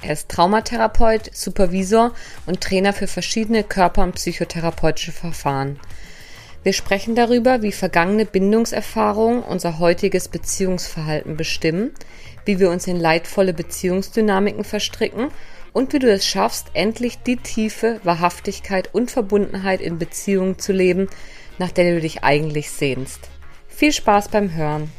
Er ist Traumatherapeut, Supervisor und Trainer für verschiedene Körper- und psychotherapeutische Verfahren. Wir sprechen darüber, wie vergangene Bindungserfahrungen unser heutiges Beziehungsverhalten bestimmen, wie wir uns in leidvolle Beziehungsdynamiken verstricken und wie du es schaffst, endlich die Tiefe, Wahrhaftigkeit und Verbundenheit in Beziehungen zu leben, nach der du dich eigentlich sehnst. Viel Spaß beim Hören!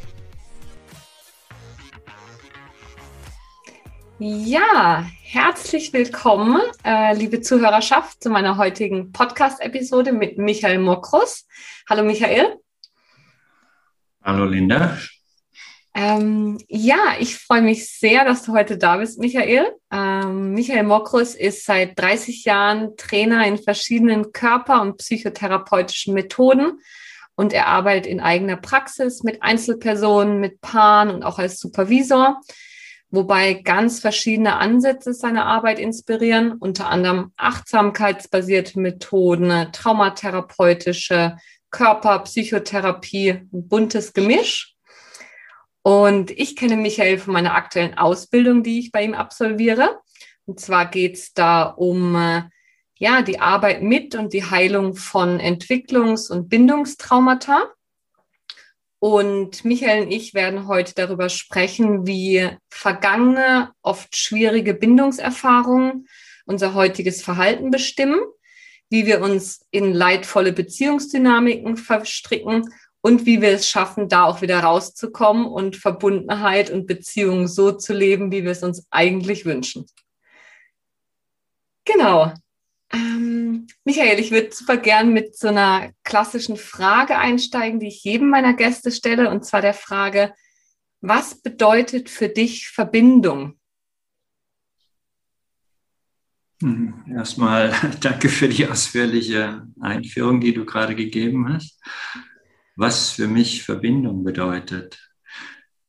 Ja, herzlich willkommen, äh, liebe Zuhörerschaft, zu meiner heutigen Podcast-Episode mit Michael Mokrus. Hallo Michael. Hallo Linda. Ähm, ja, ich freue mich sehr, dass du heute da bist, Michael. Ähm, Michael Mokrus ist seit 30 Jahren Trainer in verschiedenen Körper- und psychotherapeutischen Methoden und er arbeitet in eigener Praxis mit Einzelpersonen, mit Paaren und auch als Supervisor wobei ganz verschiedene Ansätze seine Arbeit inspirieren, unter anderem achtsamkeitsbasierte Methoden, traumatherapeutische, Körper, Psychotherapie, buntes Gemisch. Und ich kenne Michael von meiner aktuellen Ausbildung, die ich bei ihm absolviere. Und zwar geht es da um äh, ja, die Arbeit mit und die Heilung von Entwicklungs- und Bindungstraumata. Und Michael und ich werden heute darüber sprechen, wie vergangene, oft schwierige Bindungserfahrungen unser heutiges Verhalten bestimmen, wie wir uns in leidvolle Beziehungsdynamiken verstricken und wie wir es schaffen, da auch wieder rauszukommen und Verbundenheit und Beziehungen so zu leben, wie wir es uns eigentlich wünschen. Genau. Ähm, Michael, ich würde super gern mit so einer klassischen Frage einsteigen, die ich jedem meiner Gäste stelle, und zwar der Frage, was bedeutet für dich Verbindung? Hm, erstmal danke für die ausführliche Einführung, die du gerade gegeben hast. Was für mich Verbindung bedeutet.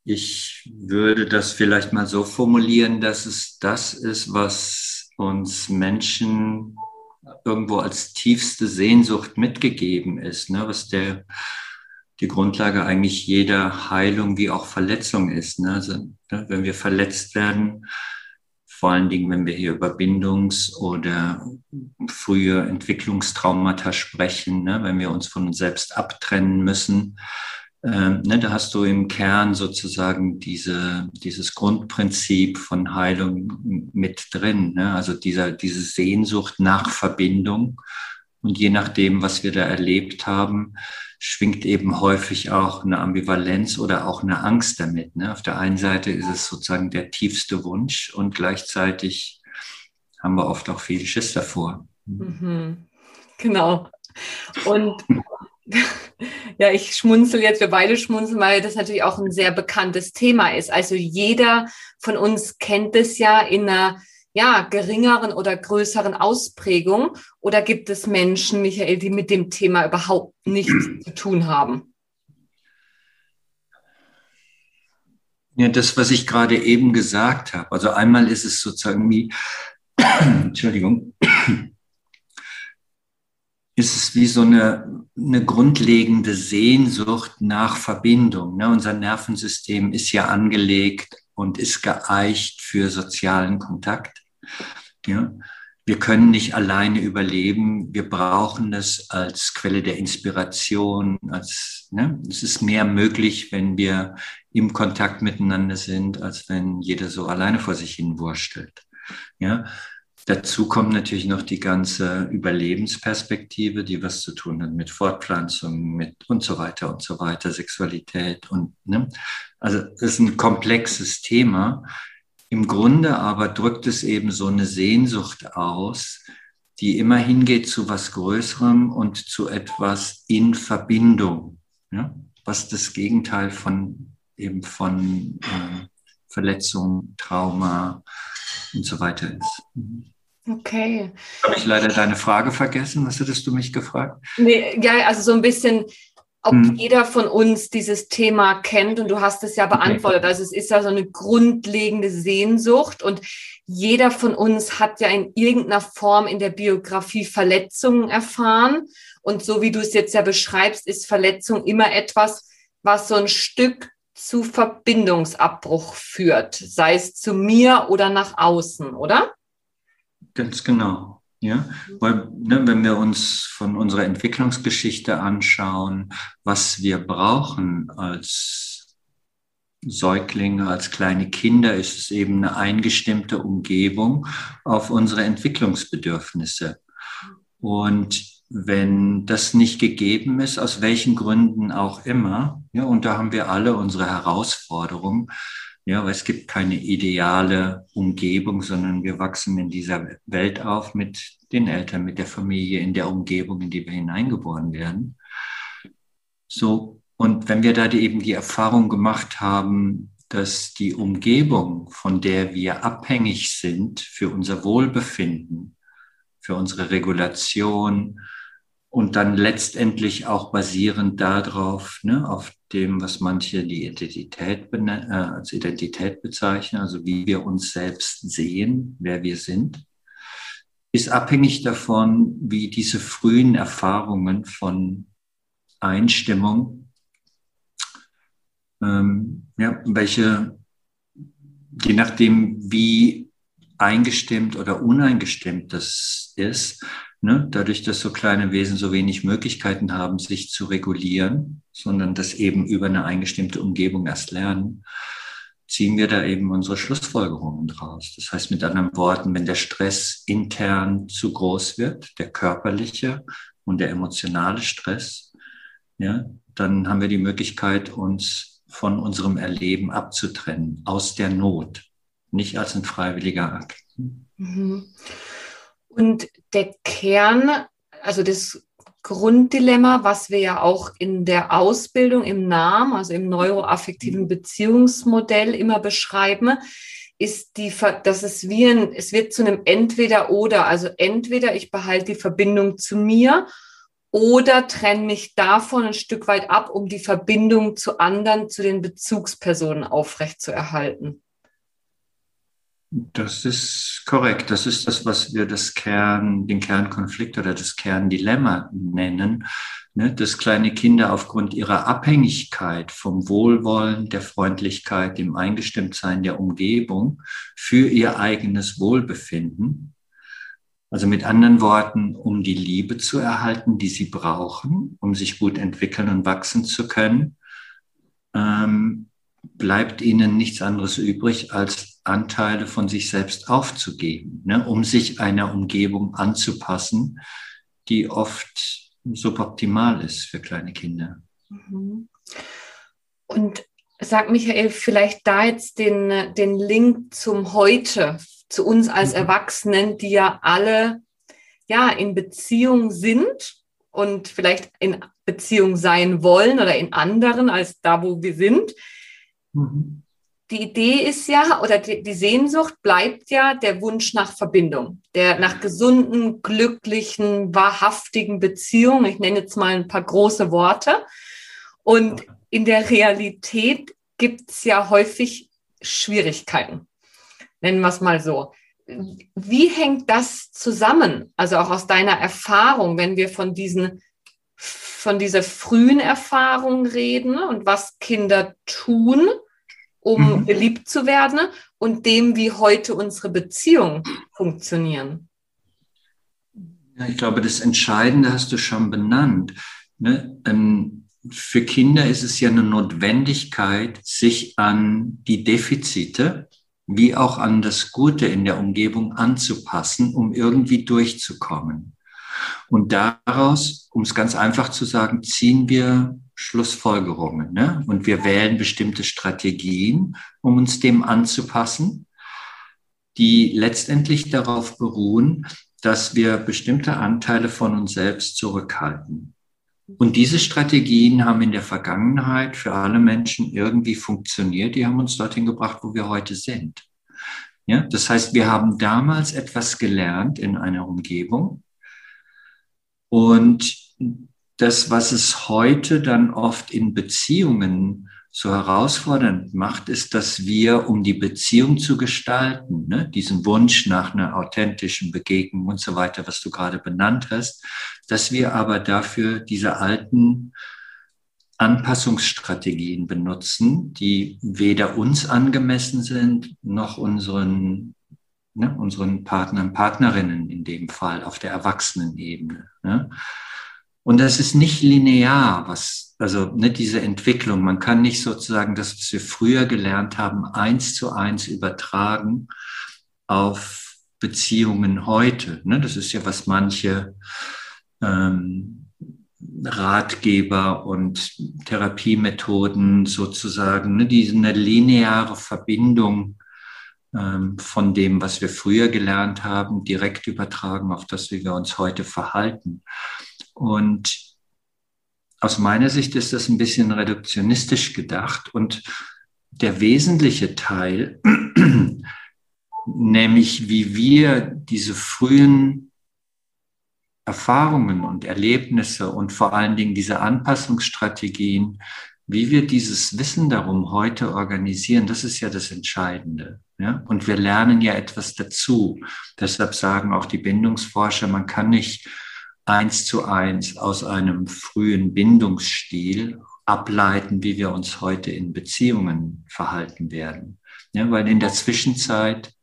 Ich würde das vielleicht mal so formulieren, dass es das ist, was uns Menschen irgendwo als tiefste Sehnsucht mitgegeben ist, ne, was der, die Grundlage eigentlich jeder Heilung wie auch Verletzung ist. Ne? Also, ne, wenn wir verletzt werden, vor allen Dingen, wenn wir hier über Bindungs- oder frühe Entwicklungstraumata sprechen, ne? wenn wir uns von uns selbst abtrennen müssen, ähm, ne, da hast du im Kern sozusagen diese, dieses Grundprinzip von Heilung mit drin. Ne? Also dieser, diese Sehnsucht nach Verbindung. Und je nachdem, was wir da erlebt haben, schwingt eben häufig auch eine Ambivalenz oder auch eine Angst damit. Ne? Auf der einen Seite ist es sozusagen der tiefste Wunsch und gleichzeitig haben wir oft auch viel Schiss davor. Mhm. Genau. Und ja, ich schmunzel jetzt, wir beide schmunzeln, weil das natürlich auch ein sehr bekanntes Thema ist. Also jeder von uns kennt es ja in einer ja, geringeren oder größeren Ausprägung. Oder gibt es Menschen, Michael, die mit dem Thema überhaupt nichts zu tun haben? Ja, das, was ich gerade eben gesagt habe. Also einmal ist es sozusagen wie, Entschuldigung, ist es wie so eine, eine grundlegende Sehnsucht nach Verbindung. Ne? Unser Nervensystem ist ja angelegt und ist geeicht für sozialen Kontakt. Ja? Wir können nicht alleine überleben. Wir brauchen das als Quelle der Inspiration. Als, ne? Es ist mehr möglich, wenn wir im Kontakt miteinander sind, als wenn jeder so alleine vor sich hin wurstelt. Ja? Dazu kommt natürlich noch die ganze Überlebensperspektive, die was zu tun hat mit Fortpflanzung, mit und so weiter und so weiter, Sexualität und ne? also es ist ein komplexes Thema. Im Grunde aber drückt es eben so eine Sehnsucht aus, die immer hingeht zu was Größerem und zu etwas in Verbindung, ja? was das Gegenteil von eben von äh, Verletzung, Trauma und so weiter ist. Okay. Habe ich leider deine Frage vergessen? Was hättest du mich gefragt? Nee, ja, also so ein bisschen, ob hm. jeder von uns dieses Thema kennt und du hast es ja beantwortet. Okay. Also es ist ja so eine grundlegende Sehnsucht und jeder von uns hat ja in irgendeiner Form in der Biografie Verletzungen erfahren. Und so wie du es jetzt ja beschreibst, ist Verletzung immer etwas, was so ein Stück zu Verbindungsabbruch führt, sei es zu mir oder nach außen, oder? Ganz genau. Ja, weil ne, wenn wir uns von unserer Entwicklungsgeschichte anschauen, was wir brauchen als Säuglinge, als kleine Kinder, ist es eben eine eingestimmte Umgebung auf unsere Entwicklungsbedürfnisse. Und wenn das nicht gegeben ist, aus welchen Gründen auch immer, ja, und da haben wir alle unsere Herausforderungen, ja, weil es gibt keine ideale Umgebung, sondern wir wachsen in dieser Welt auf mit den Eltern, mit der Familie, in der Umgebung, in die wir hineingeboren werden. So, und wenn wir da die, eben die Erfahrung gemacht haben, dass die Umgebung, von der wir abhängig sind für unser Wohlbefinden, für unsere Regulation, und dann letztendlich auch basierend darauf, ne, auf dem, was manche die Identität äh, als Identität bezeichnen, also wie wir uns selbst sehen, wer wir sind, ist abhängig davon, wie diese frühen Erfahrungen von Einstimmung, ähm, ja, welche, je nachdem, wie eingestimmt oder uneingestimmt das ist, Ne? Dadurch, dass so kleine Wesen so wenig Möglichkeiten haben, sich zu regulieren, sondern das eben über eine eingestimmte Umgebung erst lernen, ziehen wir da eben unsere Schlussfolgerungen draus. Das heißt mit anderen Worten, wenn der Stress intern zu groß wird, der körperliche und der emotionale Stress, ja, dann haben wir die Möglichkeit, uns von unserem Erleben abzutrennen, aus der Not, nicht als ein freiwilliger Akt. Mhm. Und der Kern, also das Grunddilemma, was wir ja auch in der Ausbildung im Namen, also im neuroaffektiven Beziehungsmodell immer beschreiben, ist die, dass es wie ein, es wird zu einem Entweder-Oder. Also entweder ich behalte die Verbindung zu mir oder trenne mich davon ein Stück weit ab, um die Verbindung zu anderen, zu den Bezugspersonen aufrechtzuerhalten. Das ist korrekt. Das ist das, was wir das Kern, den Kernkonflikt oder das Kerndilemma nennen, ne? dass kleine Kinder aufgrund ihrer Abhängigkeit vom Wohlwollen, der Freundlichkeit, dem Eingestimmtsein der Umgebung für ihr eigenes Wohlbefinden, also mit anderen Worten, um die Liebe zu erhalten, die sie brauchen, um sich gut entwickeln und wachsen zu können, ähm, bleibt ihnen nichts anderes übrig, als Anteile von sich selbst aufzugeben, ne, um sich einer Umgebung anzupassen, die oft suboptimal ist für kleine Kinder. Mhm. Und sag Michael, vielleicht da jetzt den, den Link zum Heute, zu uns als mhm. Erwachsenen, die ja alle ja in Beziehung sind und vielleicht in Beziehung sein wollen oder in anderen als da, wo wir sind. Mhm. Die Idee ist ja, oder die, die, Sehnsucht bleibt ja der Wunsch nach Verbindung, der nach gesunden, glücklichen, wahrhaftigen Beziehungen. Ich nenne jetzt mal ein paar große Worte. Und in der Realität gibt es ja häufig Schwierigkeiten. Nennen wir es mal so. Wie hängt das zusammen? Also auch aus deiner Erfahrung, wenn wir von diesen von dieser frühen Erfahrung reden und was Kinder tun, um mhm. geliebt zu werden und dem, wie heute unsere Beziehungen funktionieren. Ja, ich glaube, das Entscheidende hast du schon benannt. Ne? Ähm, für Kinder ist es ja eine Notwendigkeit, sich an die Defizite wie auch an das Gute in der Umgebung anzupassen, um irgendwie durchzukommen. Und daraus, um es ganz einfach zu sagen, ziehen wir Schlussfolgerungen. Ne? Und wir wählen bestimmte Strategien, um uns dem anzupassen, die letztendlich darauf beruhen, dass wir bestimmte Anteile von uns selbst zurückhalten. Und diese Strategien haben in der Vergangenheit für alle Menschen irgendwie funktioniert. Die haben uns dorthin gebracht, wo wir heute sind. Ja, das heißt, wir haben damals etwas gelernt in einer Umgebung und das, was es heute dann oft in Beziehungen so herausfordernd macht, ist, dass wir, um die Beziehung zu gestalten, ne, diesen Wunsch nach einer authentischen Begegnung und so weiter, was du gerade benannt hast, dass wir aber dafür diese alten Anpassungsstrategien benutzen, die weder uns angemessen sind, noch unseren, ne, unseren Partnern, Partnerinnen in dem Fall auf der Erwachsenenebene. Ne. Und das ist nicht linear, was, also ne, diese Entwicklung. Man kann nicht sozusagen das, was wir früher gelernt haben, eins zu eins übertragen auf Beziehungen heute. Ne? Das ist ja, was manche ähm, Ratgeber und Therapiemethoden sozusagen, ne, diese eine lineare Verbindung von dem, was wir früher gelernt haben, direkt übertragen auf das, wie wir uns heute verhalten. Und aus meiner Sicht ist das ein bisschen reduktionistisch gedacht und der wesentliche Teil, nämlich wie wir diese frühen Erfahrungen und Erlebnisse und vor allen Dingen diese Anpassungsstrategien, wie wir dieses Wissen darum heute organisieren, das ist ja das Entscheidende. Ja? Und wir lernen ja etwas dazu. Deshalb sagen auch die Bindungsforscher, man kann nicht eins zu eins aus einem frühen Bindungsstil ableiten, wie wir uns heute in Beziehungen verhalten werden. Ja, weil in der Zwischenzeit,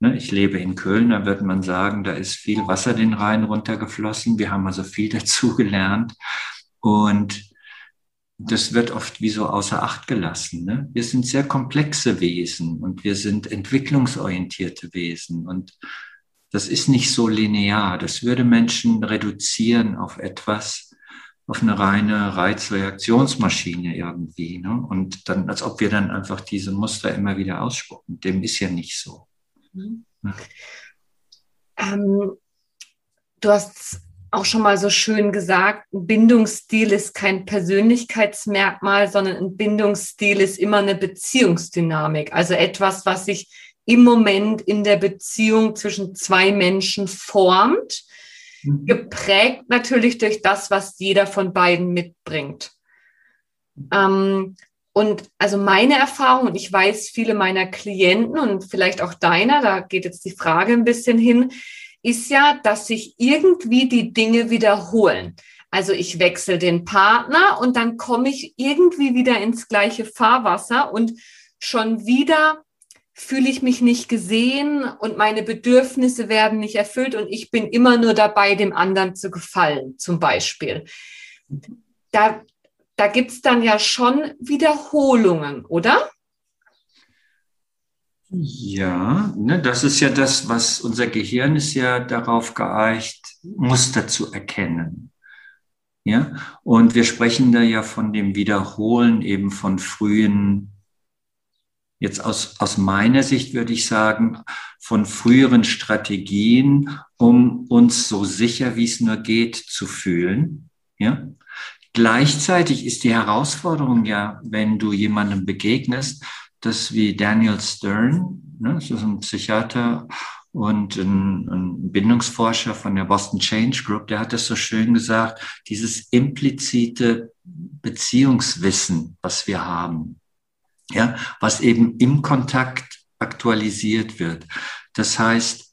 ne, ich lebe in Köln, da wird man sagen, da ist viel Wasser den Rhein runtergeflossen. Wir haben also viel dazu gelernt. Und das wird oft wie so außer Acht gelassen. Ne? Wir sind sehr komplexe Wesen und wir sind entwicklungsorientierte Wesen. Und das ist nicht so linear. Das würde Menschen reduzieren auf etwas, auf eine reine Reizreaktionsmaschine irgendwie. Ne? Und dann, als ob wir dann einfach diese Muster immer wieder ausspucken. Dem ist ja nicht so. Mhm. Ja. Ähm, du hast auch schon mal so schön gesagt, ein Bindungsstil ist kein Persönlichkeitsmerkmal, sondern ein Bindungsstil ist immer eine Beziehungsdynamik. Also etwas, was sich im Moment in der Beziehung zwischen zwei Menschen formt, mhm. geprägt natürlich durch das, was jeder von beiden mitbringt. Ähm, und also meine Erfahrung, und ich weiß, viele meiner Klienten und vielleicht auch deiner, da geht jetzt die Frage ein bisschen hin, ist ja, dass sich irgendwie die Dinge wiederholen. Also ich wechsle den Partner und dann komme ich irgendwie wieder ins gleiche Fahrwasser und schon wieder fühle ich mich nicht gesehen und meine Bedürfnisse werden nicht erfüllt und ich bin immer nur dabei, dem anderen zu gefallen, zum Beispiel. Da, da gibt es dann ja schon Wiederholungen, oder? Ja, ne, das ist ja das, was unser Gehirn ist ja darauf geeicht, Muster zu erkennen. Ja, und wir sprechen da ja von dem Wiederholen eben von frühen jetzt aus, aus meiner Sicht würde ich sagen, von früheren Strategien, um uns so sicher wie es nur geht zu fühlen. Ja? Gleichzeitig ist die Herausforderung ja, wenn du jemandem begegnest, dass wie Daniel Stern, ne, das ist ein Psychiater und ein, ein Bindungsforscher von der Boston Change Group, der hat das so schön gesagt, dieses implizite Beziehungswissen, was wir haben ja, was eben im Kontakt aktualisiert wird. Das heißt,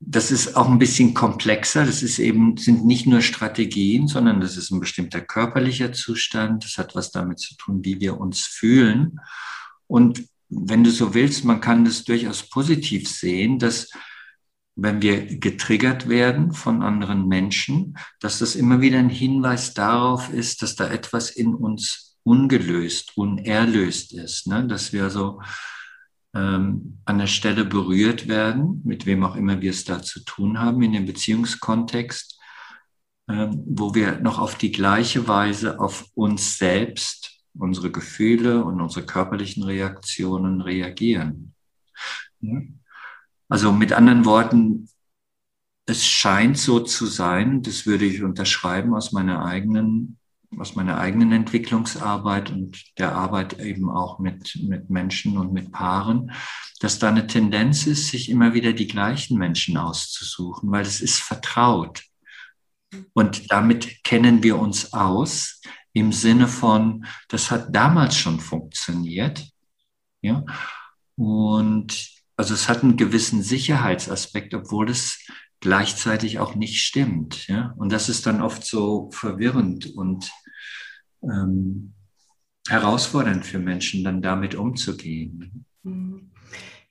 das ist auch ein bisschen komplexer. Das ist eben, sind nicht nur Strategien, sondern das ist ein bestimmter körperlicher Zustand. Das hat was damit zu tun, wie wir uns fühlen. Und wenn du so willst, man kann das durchaus positiv sehen, dass wenn wir getriggert werden von anderen Menschen, dass das immer wieder ein Hinweis darauf ist, dass da etwas in uns ungelöst, unerlöst ist, ne? dass wir so ähm, an der Stelle berührt werden, mit wem auch immer wir es da zu tun haben in dem Beziehungskontext, ähm, wo wir noch auf die gleiche Weise auf uns selbst, unsere Gefühle und unsere körperlichen Reaktionen reagieren. Ja? Also mit anderen Worten, es scheint so zu sein, das würde ich unterschreiben aus meiner eigenen aus meiner eigenen Entwicklungsarbeit und der Arbeit eben auch mit, mit Menschen und mit Paaren, dass da eine Tendenz ist, sich immer wieder die gleichen Menschen auszusuchen, weil es ist vertraut. Und damit kennen wir uns aus im Sinne von, das hat damals schon funktioniert. Ja? Und also es hat einen gewissen Sicherheitsaspekt, obwohl es gleichzeitig auch nicht stimmt. Ja? Und das ist dann oft so verwirrend und ähm, herausfordernd für Menschen, dann damit umzugehen.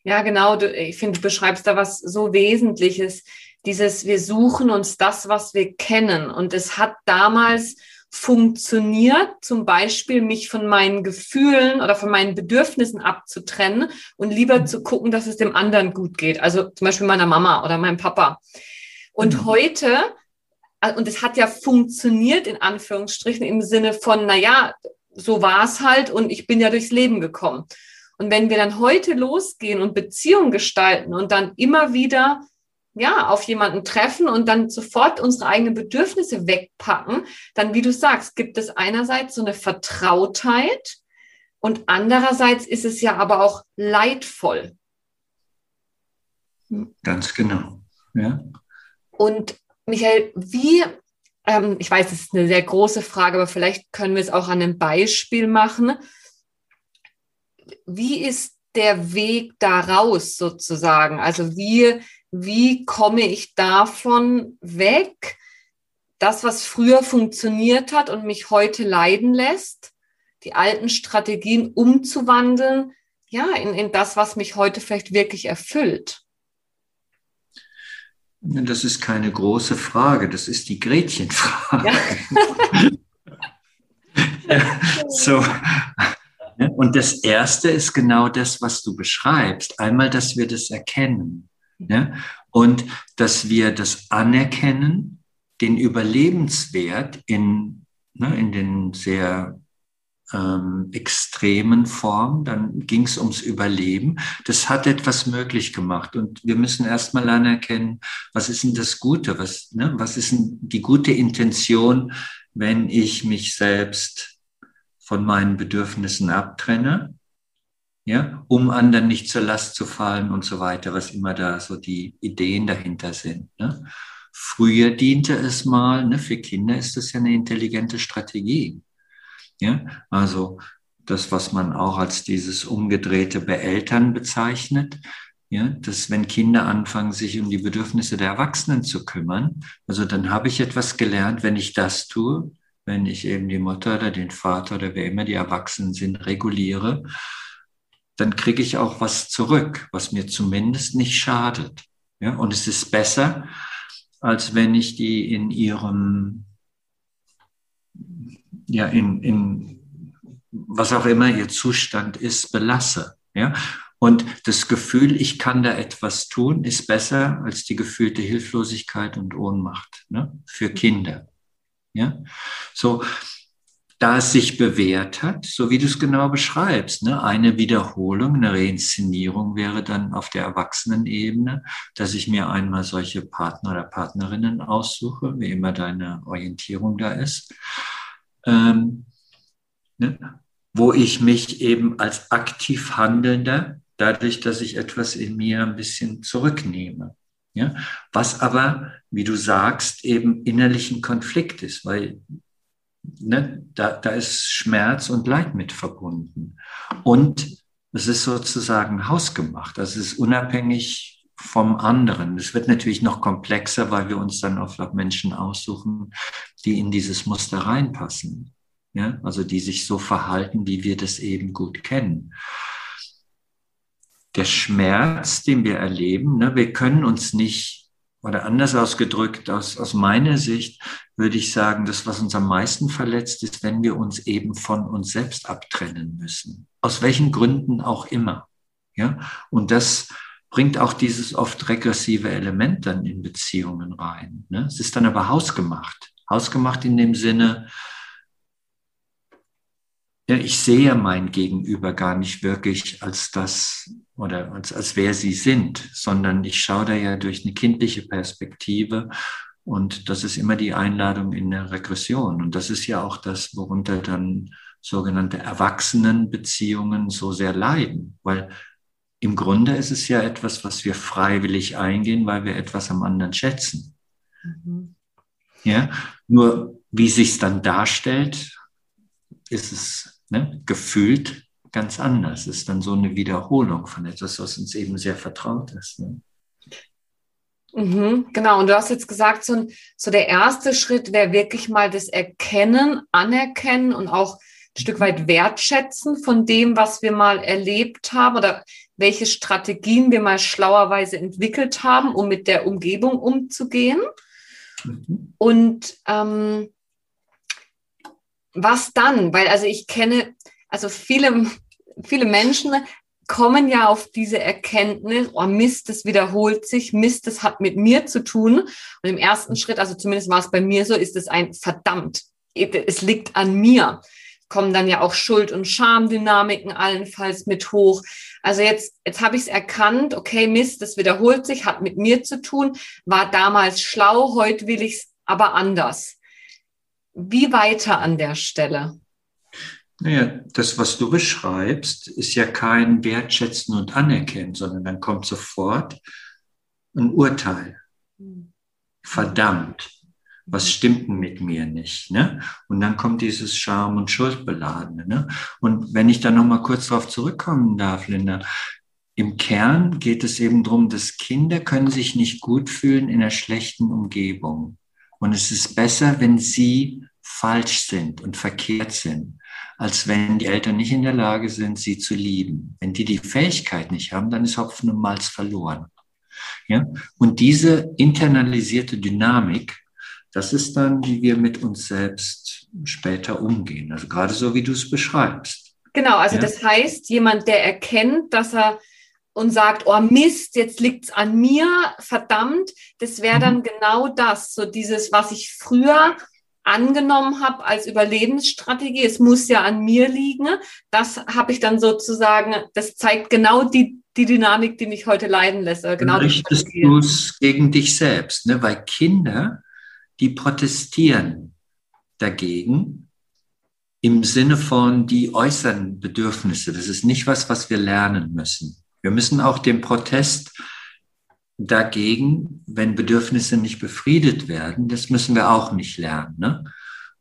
Ja, genau. Ich finde, du beschreibst da was so Wesentliches. Dieses, wir suchen uns das, was wir kennen. Und es hat damals funktioniert, zum Beispiel mich von meinen Gefühlen oder von meinen Bedürfnissen abzutrennen und lieber zu gucken, dass es dem anderen gut geht. Also zum Beispiel meiner Mama oder meinem Papa. Und mhm. heute, äh, und es hat ja funktioniert in Anführungsstrichen im Sinne von, na ja, so war es halt und ich bin ja durchs Leben gekommen. Und wenn wir dann heute losgehen und Beziehungen gestalten und dann immer wieder ja, auf jemanden treffen und dann sofort unsere eigenen Bedürfnisse wegpacken, dann, wie du sagst, gibt es einerseits so eine Vertrautheit und andererseits ist es ja aber auch leidvoll. Ganz genau, ja. Und Michael, wie, ähm, ich weiß, es ist eine sehr große Frage, aber vielleicht können wir es auch an einem Beispiel machen. Wie ist der Weg daraus sozusagen? Also wie wie komme ich davon weg, das, was früher funktioniert hat und mich heute leiden lässt, die alten Strategien umzuwandeln, ja, in, in das, was mich heute vielleicht wirklich erfüllt? Das ist keine große Frage, das ist die Gretchenfrage. Ja. ja, so. Und das Erste ist genau das, was du beschreibst. Einmal, dass wir das erkennen. Ja? Und dass wir das anerkennen, den Überlebenswert in, ne, in den sehr ähm, extremen Formen, dann ging es ums Überleben. Das hat etwas möglich gemacht. Und wir müssen erstmal anerkennen, was ist denn das Gute? Was, ne, was ist denn die gute Intention, wenn ich mich selbst von meinen Bedürfnissen abtrenne? Ja, um anderen nicht zur Last zu fallen und so weiter, was immer da so die Ideen dahinter sind. Ne? Früher diente es mal, ne, für Kinder ist das ja eine intelligente Strategie. Ja, also das, was man auch als dieses umgedrehte Beeltern bezeichnet, ja, dass wenn Kinder anfangen, sich um die Bedürfnisse der Erwachsenen zu kümmern, also dann habe ich etwas gelernt, wenn ich das tue, wenn ich eben die Mutter oder den Vater oder wer immer die Erwachsenen sind, reguliere, dann kriege ich auch was zurück, was mir zumindest nicht schadet. Ja, und es ist besser, als wenn ich die in ihrem, ja, in, in was auch immer ihr Zustand ist, belasse. Ja, und das Gefühl, ich kann da etwas tun, ist besser als die gefühlte Hilflosigkeit und Ohnmacht ne, für Kinder. Ja, so da es sich bewährt hat, so wie du es genau beschreibst. Ne? Eine Wiederholung, eine Reinszenierung wäre dann auf der Erwachsenenebene, dass ich mir einmal solche Partner oder Partnerinnen aussuche, wie immer deine Orientierung da ist, ähm, ne? wo ich mich eben als aktiv Handelnder, dadurch, dass ich etwas in mir ein bisschen zurücknehme. Ja? Was aber, wie du sagst, eben innerlichen Konflikt ist, weil ne, da, da ist Schmerz und Leid mit verbunden. Und es ist sozusagen hausgemacht. Das ist unabhängig vom anderen. Es wird natürlich noch komplexer, weil wir uns dann oft Menschen aussuchen, die in dieses Muster reinpassen. Ja, also die sich so verhalten, wie wir das eben gut kennen. Der Schmerz, den wir erleben, ne, wir können uns nicht oder anders ausgedrückt, aus, aus meiner Sicht würde ich sagen, das, was uns am meisten verletzt, ist, wenn wir uns eben von uns selbst abtrennen müssen. Aus welchen Gründen auch immer. Ja, und das bringt auch dieses oft regressive Element dann in Beziehungen rein. Ne? Es ist dann aber hausgemacht. Hausgemacht in dem Sinne, ja, ich sehe mein Gegenüber gar nicht wirklich als das oder als, als wer sie sind, sondern ich schaue da ja durch eine kindliche Perspektive Und das ist immer die Einladung in der Regression. Und das ist ja auch das, worunter dann sogenannte Erwachsenenbeziehungen so sehr leiden. Weil im Grunde ist es ja etwas, was wir freiwillig eingehen, weil wir etwas am anderen schätzen. Mhm. Ja, nur wie sich es dann darstellt, ist es ne, gefühlt ganz anders. Es ist dann so eine Wiederholung von etwas, was uns eben sehr vertraut ist. Ne? Mhm, genau, und du hast jetzt gesagt, so, so der erste Schritt wäre wirklich mal das Erkennen, Anerkennen und auch ein Stück weit Wertschätzen von dem, was wir mal erlebt haben oder welche Strategien wir mal schlauerweise entwickelt haben, um mit der Umgebung umzugehen. Mhm. Und ähm, was dann? Weil also ich kenne, also viele, viele Menschen kommen ja auf diese Erkenntnis, oh Mist, das wiederholt sich, Mist, das hat mit mir zu tun. Und im ersten. Schritt, also zumindest war es bei mir so, ist es ein verdammt, es liegt an mir. Kommen dann ja auch Schuld- und Schamdynamiken allenfalls mit hoch. Also jetzt, jetzt habe ich es erkannt, okay, Mist, das wiederholt sich, hat mit mir zu tun, war damals schlau, heute will ich es aber anders. Wie weiter an der Stelle? Naja, das, was du beschreibst, ist ja kein Wertschätzen und Anerkennen, sondern dann kommt sofort ein Urteil. Verdammt, was stimmt denn mit mir nicht? Ne? Und dann kommt dieses Scham- und Schuldbeladene. Ne? Und wenn ich da nochmal kurz darauf zurückkommen darf, Linda, im Kern geht es eben darum, dass Kinder können sich nicht gut fühlen in einer schlechten Umgebung. Und es ist besser, wenn sie falsch sind und verkehrt sind als wenn die Eltern nicht in der Lage sind, sie zu lieben. Wenn die die Fähigkeit nicht haben, dann ist Hopfen und Malz verloren. Ja? Und diese internalisierte Dynamik, das ist dann, wie wir mit uns selbst später umgehen. Also gerade so, wie du es beschreibst. Genau, also ja? das heißt, jemand, der erkennt, dass er und sagt, oh Mist, jetzt liegt's an mir, verdammt, das wäre dann mhm. genau das, so dieses, was ich früher angenommen habe als Überlebensstrategie, es muss ja an mir liegen, das habe ich dann sozusagen, das zeigt genau die, die Dynamik, die mich heute leiden lässt. Genau dann richtest du es gegen dich selbst, ne? weil Kinder, die protestieren dagegen im Sinne von, die äußern Bedürfnisse. Das ist nicht was, was wir lernen müssen. Wir müssen auch den Protest dagegen, wenn Bedürfnisse nicht befriedet werden, das müssen wir auch nicht lernen. Ne?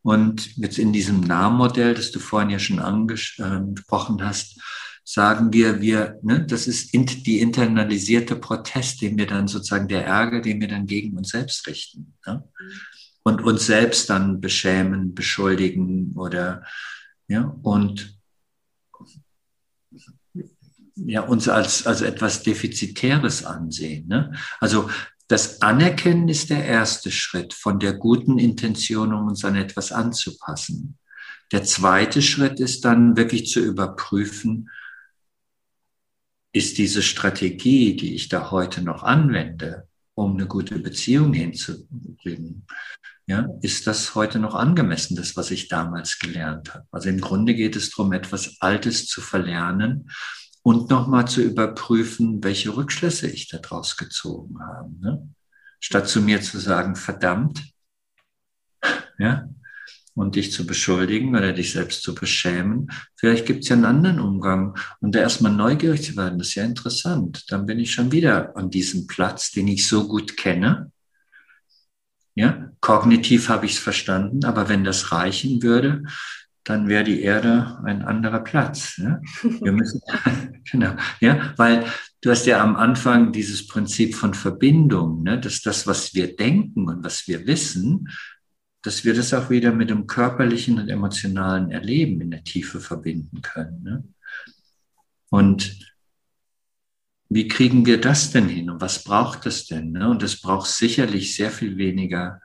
Und jetzt in diesem Nahmodell, das du vorhin ja schon angesprochen hast, sagen wir, wir, ne, das ist die internalisierte Protest, den wir dann sozusagen der Ärger, den wir dann gegen uns selbst richten. Ne? Und uns selbst dann beschämen, beschuldigen oder ja, und ja, uns als, als etwas Defizitäres ansehen. Ne? Also das Anerkennen ist der erste Schritt von der guten Intention, um uns an etwas anzupassen. Der zweite Schritt ist dann wirklich zu überprüfen, ist diese Strategie, die ich da heute noch anwende, um eine gute Beziehung hinzubringen, ja, ist das heute noch angemessen, das, was ich damals gelernt habe? Also im Grunde geht es darum, etwas Altes zu verlernen und nochmal zu überprüfen, welche Rückschlüsse ich daraus gezogen habe. Ne? Statt zu mir zu sagen, verdammt, ja, und dich zu beschuldigen oder dich selbst zu beschämen. Vielleicht gibt es ja einen anderen Umgang und da erstmal neugierig zu werden, das ist ja interessant. Dann bin ich schon wieder an diesem Platz, den ich so gut kenne. Ja, kognitiv habe ich es verstanden, aber wenn das reichen würde, dann wäre die Erde ein anderer Platz. Ja? Wir müssen, genau, ja, weil du hast ja am Anfang dieses Prinzip von Verbindung, ne? dass das, was wir denken und was wir wissen, dass wir das auch wieder mit dem körperlichen und emotionalen Erleben in der Tiefe verbinden können. Ne? Und wie kriegen wir das denn hin und was braucht das denn? Ne? Und es braucht sicherlich sehr viel weniger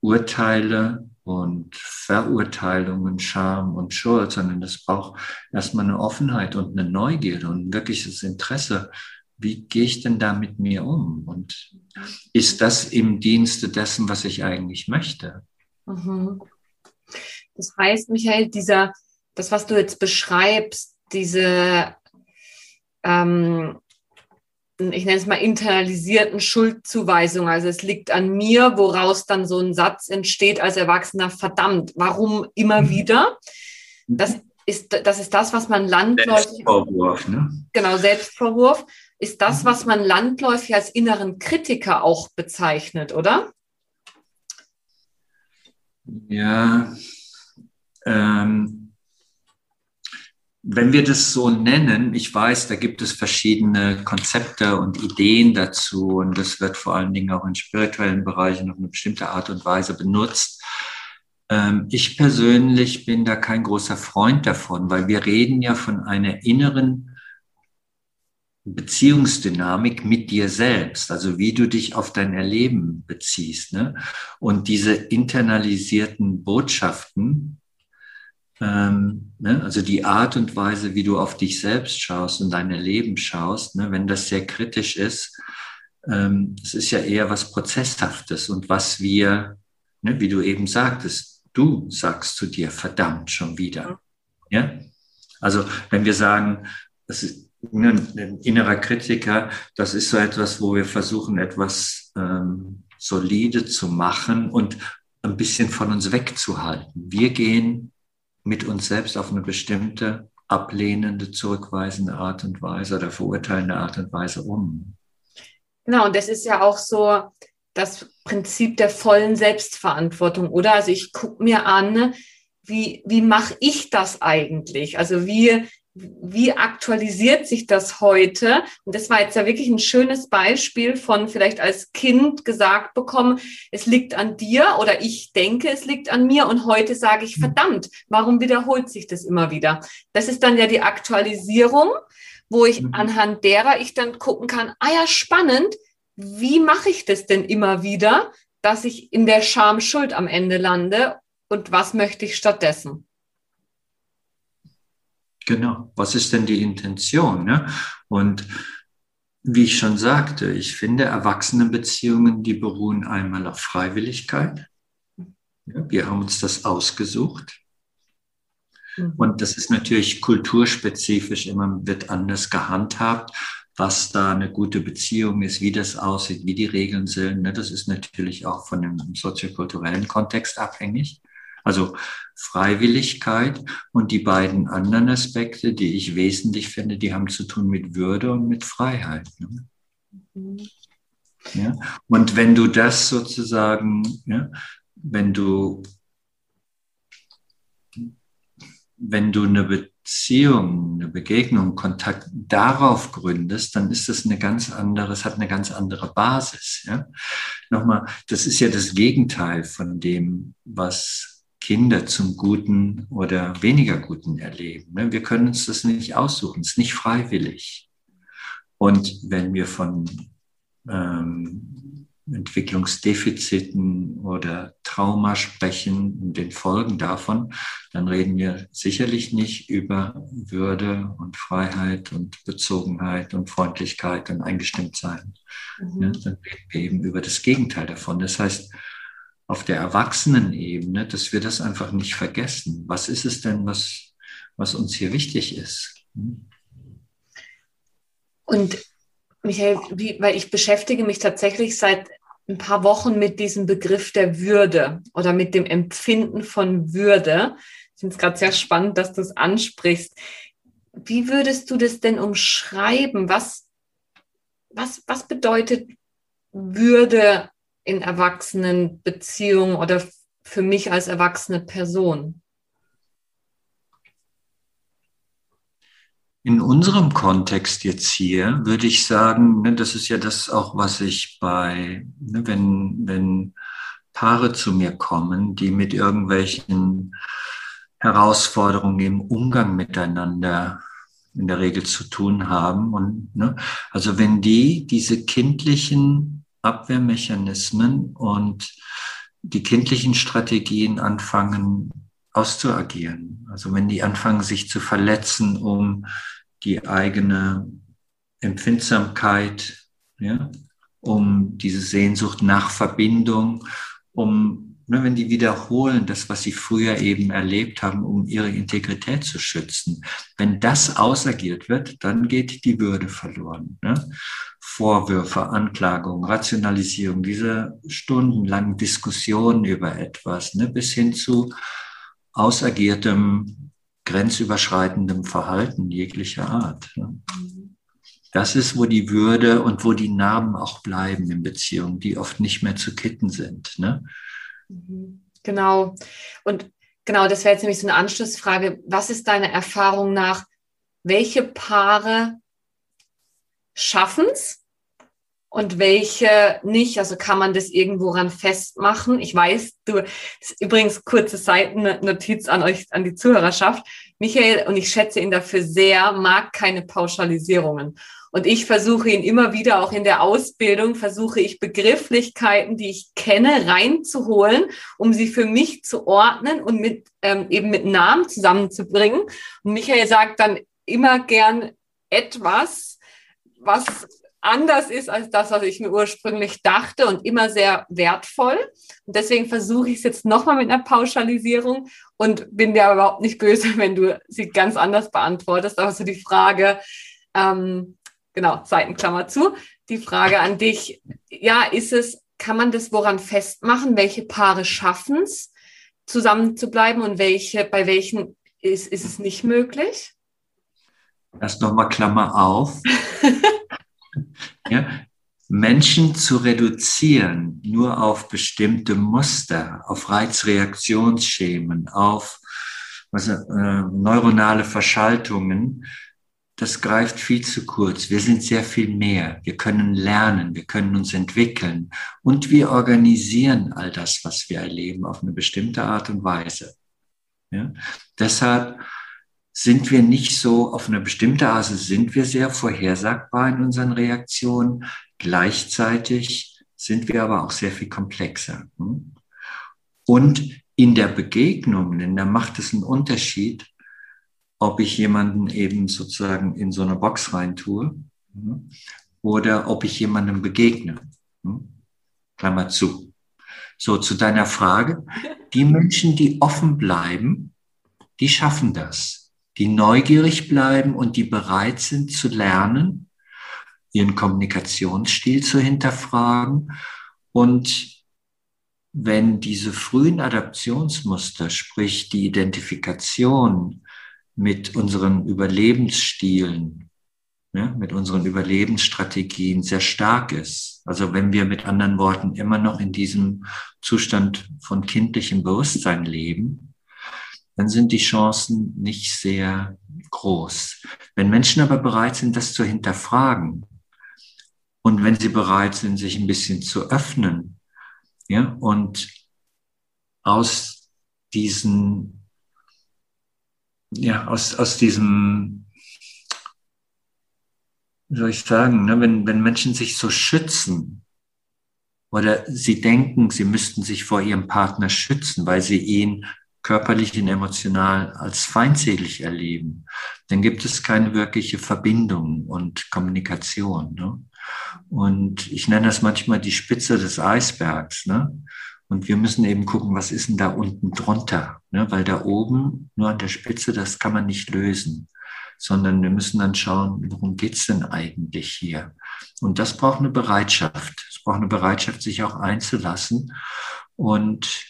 Urteile, und Verurteilungen, Scham und Schuld, sondern es braucht erstmal eine Offenheit und eine Neugierde und ein wirkliches Interesse. Wie gehe ich denn da mit mir um? Und ist das im Dienste dessen, was ich eigentlich möchte? Mhm. Das heißt, Michael, dieser, das, was du jetzt beschreibst, diese, ähm, ich nenne es mal internalisierten Schuldzuweisung. Also es liegt an mir, woraus dann so ein Satz entsteht als Erwachsener, verdammt, warum immer mhm. wieder? Das ist, das ist das, was man landläufig. Selbstvorwurf, ne? Genau, Selbstvorwurf ist das, mhm. was man landläufig als inneren Kritiker auch bezeichnet, oder? Ja, ähm, wenn wir das so nennen, ich weiß, da gibt es verschiedene Konzepte und Ideen dazu und das wird vor allen Dingen auch in spirituellen Bereichen auf eine bestimmte Art und Weise benutzt. Ähm, ich persönlich bin da kein großer Freund davon, weil wir reden ja von einer inneren Beziehungsdynamik mit dir selbst, also wie du dich auf dein Erleben beziehst. Ne? Und diese internalisierten Botschaften, ähm, ne? also die Art und Weise, wie du auf dich selbst schaust und dein Erleben schaust, ne? wenn das sehr kritisch ist, ähm, es ist ja eher was Prozesshaftes und was wir, ne, wie du eben sagtest, du sagst zu dir, verdammt, schon wieder. Ja? Also wenn wir sagen, das ist, ein innerer Kritiker, das ist so etwas, wo wir versuchen, etwas ähm, solide zu machen und ein bisschen von uns wegzuhalten. Wir gehen mit uns selbst auf eine bestimmte ablehnende, zurückweisende Art und Weise oder verurteilende Art und Weise um. Genau, und das ist ja auch so das Prinzip der vollen Selbstverantwortung, oder? Also ich gucke mir an, wie, wie mache ich das eigentlich? Also wie, wie aktualisiert sich das heute? Und das war jetzt ja wirklich ein schönes Beispiel von vielleicht als Kind gesagt bekommen, es liegt an dir oder ich denke, es liegt an mir und heute sage ich, verdammt, warum wiederholt sich das immer wieder? Das ist dann ja die Aktualisierung, wo ich mhm. anhand derer ich dann gucken kann, ah ja, spannend, wie mache ich das denn immer wieder, dass ich in der Scham Schuld am Ende lande und was möchte ich stattdessen? Genau. Was ist denn die Intention? Ne? Und wie ich schon sagte, ich finde, Erwachsenenbeziehungen, die beruhen einmal auf Freiwilligkeit. Ja, wir haben uns das ausgesucht. Mhm. Und das ist natürlich kulturspezifisch immer, wird anders gehandhabt, was da eine gute Beziehung ist, wie das aussieht, wie die Regeln sind. Ne? Das ist natürlich auch von dem soziokulturellen Kontext abhängig. Also Freiwilligkeit und die beiden anderen Aspekte, die ich wesentlich finde, die haben zu tun mit Würde und mit Freiheit. Ne? Mhm. Ja? Und wenn du das sozusagen, ja, wenn du, wenn du eine Beziehung, eine Begegnung, Kontakt darauf gründest, dann ist das eine ganz andere, es hat eine ganz andere Basis. Ja? Nochmal, das ist ja das Gegenteil von dem, was Kinder zum Guten oder weniger Guten erleben. Ne? Wir können uns das nicht aussuchen, es ist nicht freiwillig. Und wenn wir von ähm, Entwicklungsdefiziten oder Trauma sprechen und den Folgen davon, dann reden wir sicherlich nicht über Würde und Freiheit und Bezogenheit und Freundlichkeit und Eingestimmtsein. Mhm. Ja, dann reden wir eben über das Gegenteil davon. Das heißt, auf der Erwachsenenebene, dass wir das einfach nicht vergessen. Was ist es denn, was, was uns hier wichtig ist? Hm? Und Michael, wie, weil ich beschäftige mich tatsächlich seit ein paar Wochen mit diesem Begriff der Würde oder mit dem Empfinden von Würde. Ich finde es gerade sehr spannend, dass du es ansprichst. Wie würdest du das denn umschreiben? Was, was, was bedeutet Würde in Erwachsenenbeziehungen oder für mich als erwachsene Person? In unserem Kontext jetzt hier würde ich sagen, ne, das ist ja das auch, was ich bei, ne, wenn, wenn Paare zu mir kommen, die mit irgendwelchen Herausforderungen im Umgang miteinander in der Regel zu tun haben. Und ne, also wenn die diese kindlichen Abwehrmechanismen und die kindlichen Strategien anfangen auszuagieren. Also wenn die anfangen, sich zu verletzen, um die eigene Empfindsamkeit, ja, um diese Sehnsucht nach Verbindung, um wenn die wiederholen, das, was sie früher eben erlebt haben, um ihre Integrität zu schützen. Wenn das ausagiert wird, dann geht die Würde verloren. Ne? Vorwürfe, Anklagungen, Rationalisierung, diese stundenlangen Diskussionen über etwas, ne, bis hin zu ausagiertem, grenzüberschreitendem Verhalten jeglicher Art. Ne? Das ist, wo die Würde und wo die Narben auch bleiben in Beziehungen, die oft nicht mehr zu kitten sind. Ne? Genau. Und genau, das wäre jetzt nämlich so eine Anschlussfrage. Was ist deine Erfahrung nach, welche Paare schaffen es und welche nicht? Also kann man das irgendwo ran festmachen? Ich weiß, du, übrigens kurze Seitennotiz an euch, an die Zuhörerschaft. Michael, und ich schätze ihn dafür sehr, mag keine Pauschalisierungen. Und ich versuche ihn immer wieder, auch in der Ausbildung, versuche ich Begrifflichkeiten, die ich kenne, reinzuholen, um sie für mich zu ordnen und mit, ähm, eben mit Namen zusammenzubringen. Und Michael sagt dann immer gern etwas, was anders ist als das, was ich mir ursprünglich dachte und immer sehr wertvoll. Und deswegen versuche ich es jetzt nochmal mit einer Pauschalisierung und bin dir überhaupt nicht böse, wenn du sie ganz anders beantwortest. Aber so die Frage, ähm, genau, Seitenklammer zu. Die Frage an dich, ja, ist es, kann man das woran festmachen, welche Paare schaffen es, zusammen zu bleiben und welche, bei welchen ist, ist es nicht möglich? Erst nochmal Klammer auf. ja, Menschen zu reduzieren nur auf bestimmte Muster, auf Reizreaktionsschemen, auf was, äh, neuronale Verschaltungen, das greift viel zu kurz. Wir sind sehr viel mehr. Wir können lernen, wir können uns entwickeln und wir organisieren all das, was wir erleben, auf eine bestimmte Art und Weise. Ja? Deshalb sind wir nicht so auf eine bestimmte Art, sind wir sehr vorhersagbar in unseren Reaktionen. Gleichzeitig sind wir aber auch sehr viel komplexer. Hm? Und in der Begegnung, denn da macht es einen Unterschied, ob ich jemanden eben sozusagen in so eine Box rein tue hm, oder ob ich jemandem begegne. Klammer zu. So, zu deiner Frage. Die Menschen, die offen bleiben, die schaffen das. Die neugierig bleiben und die bereit sind zu lernen, ihren Kommunikationsstil zu hinterfragen. Und wenn diese frühen Adaptionsmuster, sprich die Identifikation, mit unseren Überlebensstilen, ja, mit unseren Überlebensstrategien sehr stark ist. Also wenn wir mit anderen Worten immer noch in diesem Zustand von kindlichem Bewusstsein leben, dann sind die Chancen nicht sehr groß. Wenn Menschen aber bereit sind, das zu hinterfragen und wenn sie bereit sind, sich ein bisschen zu öffnen, ja, und aus diesen ja, aus, aus diesem, wie soll ich sagen, ne, wenn, wenn Menschen sich so schützen oder sie denken, sie müssten sich vor ihrem Partner schützen, weil sie ihn körperlich und emotional als feindselig erleben, dann gibt es keine wirkliche Verbindung und Kommunikation. Ne? Und ich nenne das manchmal die Spitze des Eisbergs. Ne? Und wir müssen eben gucken, was ist denn da unten drunter? Ne? Weil da oben, nur an der Spitze, das kann man nicht lösen. Sondern wir müssen dann schauen, worum geht's denn eigentlich hier? Und das braucht eine Bereitschaft. Es braucht eine Bereitschaft, sich auch einzulassen. Und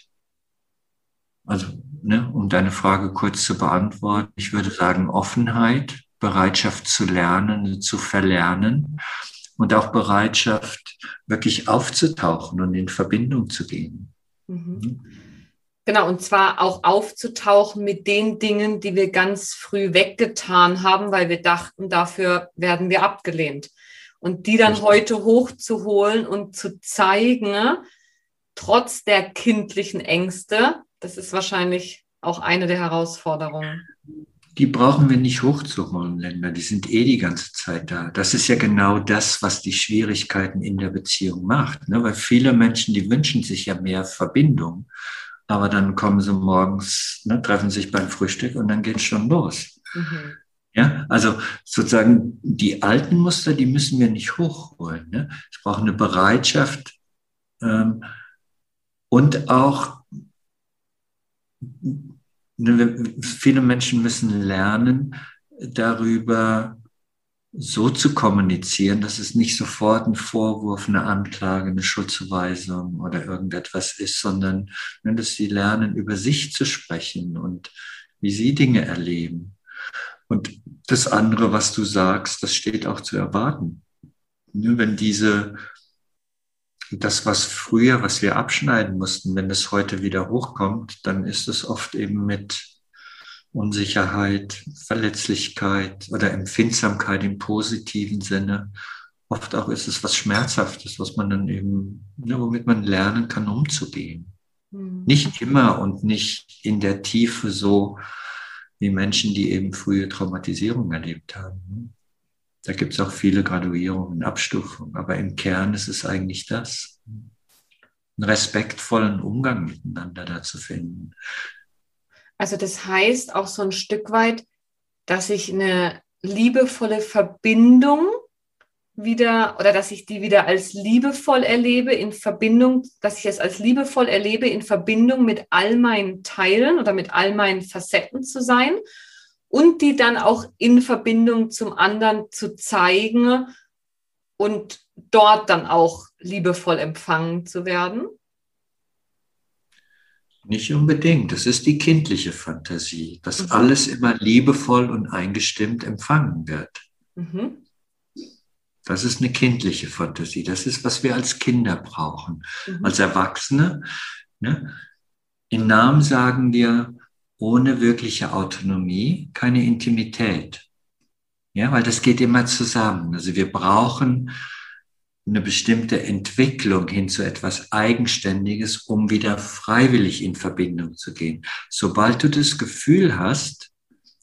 also, ne, um deine Frage kurz zu beantworten, ich würde sagen Offenheit, Bereitschaft zu lernen, zu verlernen und auch Bereitschaft, wirklich aufzutauchen und in Verbindung zu gehen. Mhm. mhm. Genau, und zwar auch aufzutauchen mit den Dingen, die wir ganz früh weggetan haben, weil wir dachten, dafür werden wir abgelehnt. Und die dann Richtig. heute hochzuholen und zu zeigen, trotz der kindlichen Ängste, das ist wahrscheinlich auch eine der Herausforderungen die brauchen wir nicht hochzuholen, Länder. Die sind eh die ganze Zeit da. Das ist ja genau das, was die Schwierigkeiten in der Beziehung macht. Ne? Weil viele Menschen, die wünschen sich ja mehr Verbindung. Aber dann kommen sie morgens, ne, treffen sich beim Frühstück und dann geht's schon los. Mhm. Ja, also sozusagen die alten Muster, die müssen wir nicht hochholen. Ne? Es braucht eine Bereitschaft ähm, und auch viele Menschen müssen lernen, darüber so zu kommunizieren, dass es nicht sofort ein Vorwurf, eine Anklage, eine Schuldzuweisung oder irgendetwas ist, sondern ne, dass sie lernen, über sich zu sprechen und wie sie Dinge erleben. Und das andere, was du sagst, das steht auch zu erwarten. Ne, wenn diese, das, was früher, was wir abschneiden mussten, wenn es heute wieder hochkommt, dann ist es oft eben mit Unsicherheit, Verletzlichkeit oder Empfindsamkeit im positiven Sinne. Oft auch ist es was Schmerzhaftes, was man dann eben, ne, womit man lernen kann, umzugehen. Mhm. Nicht immer und nicht in der Tiefe so wie Menschen, die eben frühe Traumatisierung erlebt haben. Da gibt es auch viele Graduierungen, Abstufungen, aber im Kern ist es eigentlich das. Einen respektvollen Umgang miteinander da zu finden. Also das heißt auch so ein Stück weit, dass ich eine liebevolle Verbindung wieder oder dass ich die wieder als liebevoll erlebe in Verbindung, dass ich es als liebevoll erlebe in Verbindung mit all meinen Teilen oder mit all meinen Facetten zu sein und die dann auch in Verbindung zum anderen zu zeigen und dort dann auch liebevoll empfangen zu werden. Nicht unbedingt. Das ist die kindliche Fantasie, dass mhm. alles immer liebevoll und eingestimmt empfangen wird. Mhm. Das ist eine kindliche Fantasie. Das ist, was wir als Kinder brauchen. Mhm. Als Erwachsene, ne? in Namen sagen wir, ohne wirkliche Autonomie keine Intimität. Ja, weil das geht immer zusammen. Also wir brauchen eine bestimmte Entwicklung hin zu etwas Eigenständiges, um wieder freiwillig in Verbindung zu gehen. Sobald du das Gefühl hast,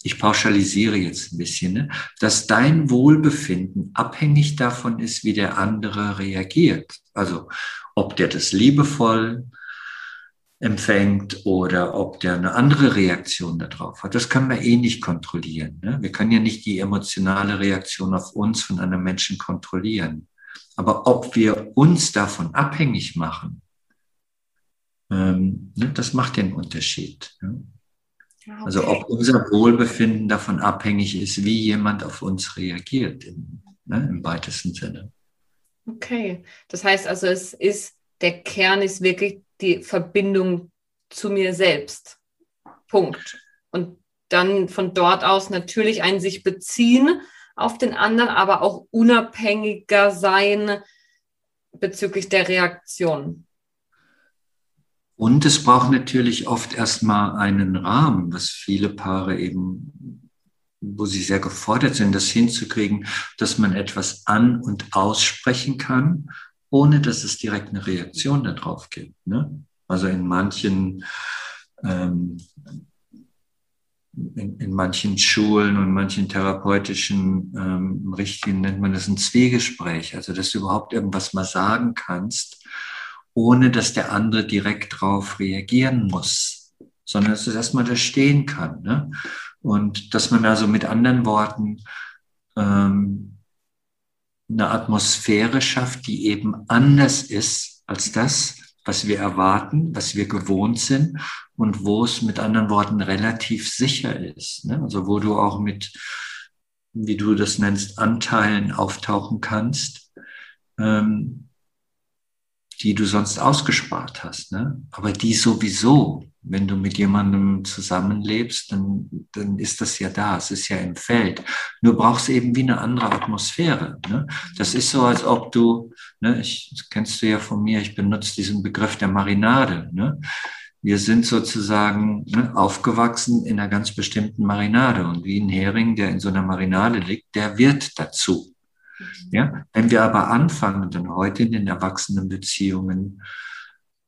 ich pauschalisiere jetzt ein bisschen, ne, dass dein Wohlbefinden abhängig davon ist, wie der andere reagiert. Also ob der das liebevoll empfängt oder ob der eine andere Reaktion darauf hat. Das können wir eh nicht kontrollieren. Ne? Wir können ja nicht die emotionale Reaktion auf uns von einem Menschen kontrollieren. Aber ob wir uns davon abhängig machen, ähm, ne, das macht den Unterschied. Ne? Okay. Also ob unser Wohlbefinden davon abhängig ist, wie jemand auf uns reagiert, im, ne, im weitesten Sinne. Okay, das heißt also, es ist, der Kern ist wirklich die Verbindung zu mir selbst. Punkt. Und dann von dort aus natürlich ein sich beziehen auf den anderen, aber auch unabhängiger sein bezüglich der Reaktion. Und es braucht natürlich oft erstmal einen Rahmen, was viele Paare eben, wo sie sehr gefordert sind, das hinzukriegen, dass man etwas an- und aussprechen kann, ohne dass es direkt eine Reaktion darauf gibt. Ne? Also in manchen ähm, in, in manchen Schulen und manchen therapeutischen ähm, Richtlinien nennt man das ein Zwiegespräch, also dass du überhaupt irgendwas mal sagen kannst, ohne dass der andere direkt darauf reagieren muss, sondern dass es erstmal da stehen kann. Ne? Und dass man also mit anderen Worten ähm, eine Atmosphäre schafft, die eben anders ist als das, was wir erwarten, was wir gewohnt sind und wo es mit anderen Worten relativ sicher ist. Ne? Also wo du auch mit, wie du das nennst, Anteilen auftauchen kannst, ähm, die du sonst ausgespart hast. Ne? Aber die sowieso, wenn du mit jemandem zusammenlebst, dann, dann ist das ja da, es ist ja im Feld. Nur brauchst du eben wie eine andere Atmosphäre. Ne? Das ist so, als ob du, ne, ich, das kennst du ja von mir, ich benutze diesen Begriff der Marinade. Ne? Wir sind sozusagen ne, aufgewachsen in einer ganz bestimmten Marinade und wie ein Hering, der in so einer Marinade liegt, der wird dazu. Ja, wenn wir aber anfangen, dann heute in den Erwachsenenbeziehungen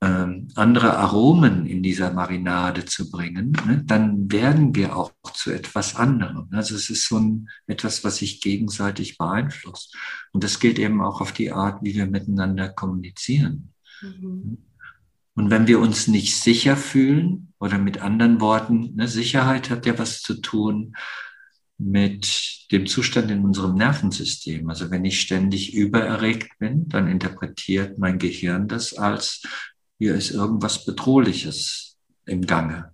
ähm, andere Aromen in dieser Marinade zu bringen, ne, dann werden wir auch zu etwas anderem. Also es ist so ein, etwas, was sich gegenseitig beeinflusst. Und das gilt eben auch auf die Art, wie wir miteinander kommunizieren. Mhm. Und wenn wir uns nicht sicher fühlen, oder mit anderen Worten, ne, Sicherheit hat ja was zu tun mit dem Zustand in unserem Nervensystem. Also wenn ich ständig übererregt bin, dann interpretiert mein Gehirn das als, hier ist irgendwas Bedrohliches im Gange.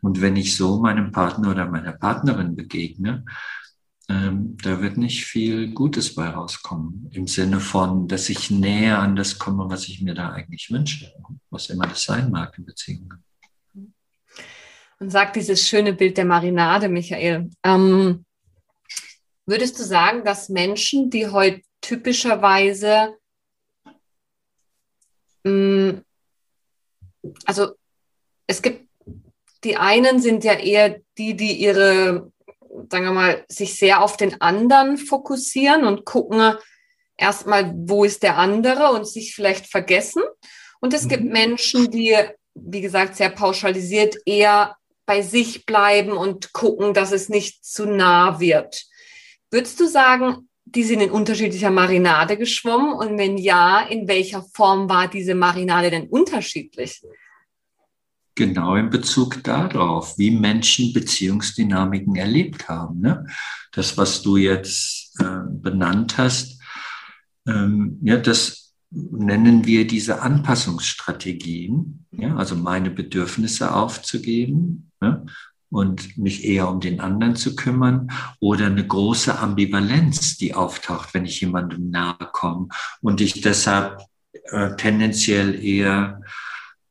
Und wenn ich so meinem Partner oder meiner Partnerin begegne, ähm, da wird nicht viel Gutes bei rauskommen. Im Sinne von, dass ich näher an das komme, was ich mir da eigentlich wünsche, was immer das sein mag in Beziehungen. Und sagt dieses schöne Bild der Marinade, Michael. Ähm, würdest du sagen, dass Menschen, die heute typischerweise, mh, mm, also es gibt, die einen sind ja eher die, die ihre sagen wir mal, sich sehr auf den anderen fokussieren und gucken erstmal, wo ist der andere und sich vielleicht vergessen. Und es mhm. gibt Menschen, die, wie gesagt, sehr pauschalisiert eher bei sich bleiben und gucken, dass es nicht zu nah wird. Würdest du sagen, die sind in unterschiedlicher Marinade geschwommen? Und wenn ja, in welcher Form war diese Marinade denn unterschiedlich? genau in Bezug darauf, wie Menschen Beziehungsdynamiken erlebt haben. Ne? Das, was du jetzt äh, benannt hast, ähm, ja, das nennen wir diese Anpassungsstrategien, ja, also meine Bedürfnisse aufzugeben ne? und mich eher um den anderen zu kümmern oder eine große Ambivalenz, die auftaucht, wenn ich jemandem nahe komme und ich deshalb äh, tendenziell eher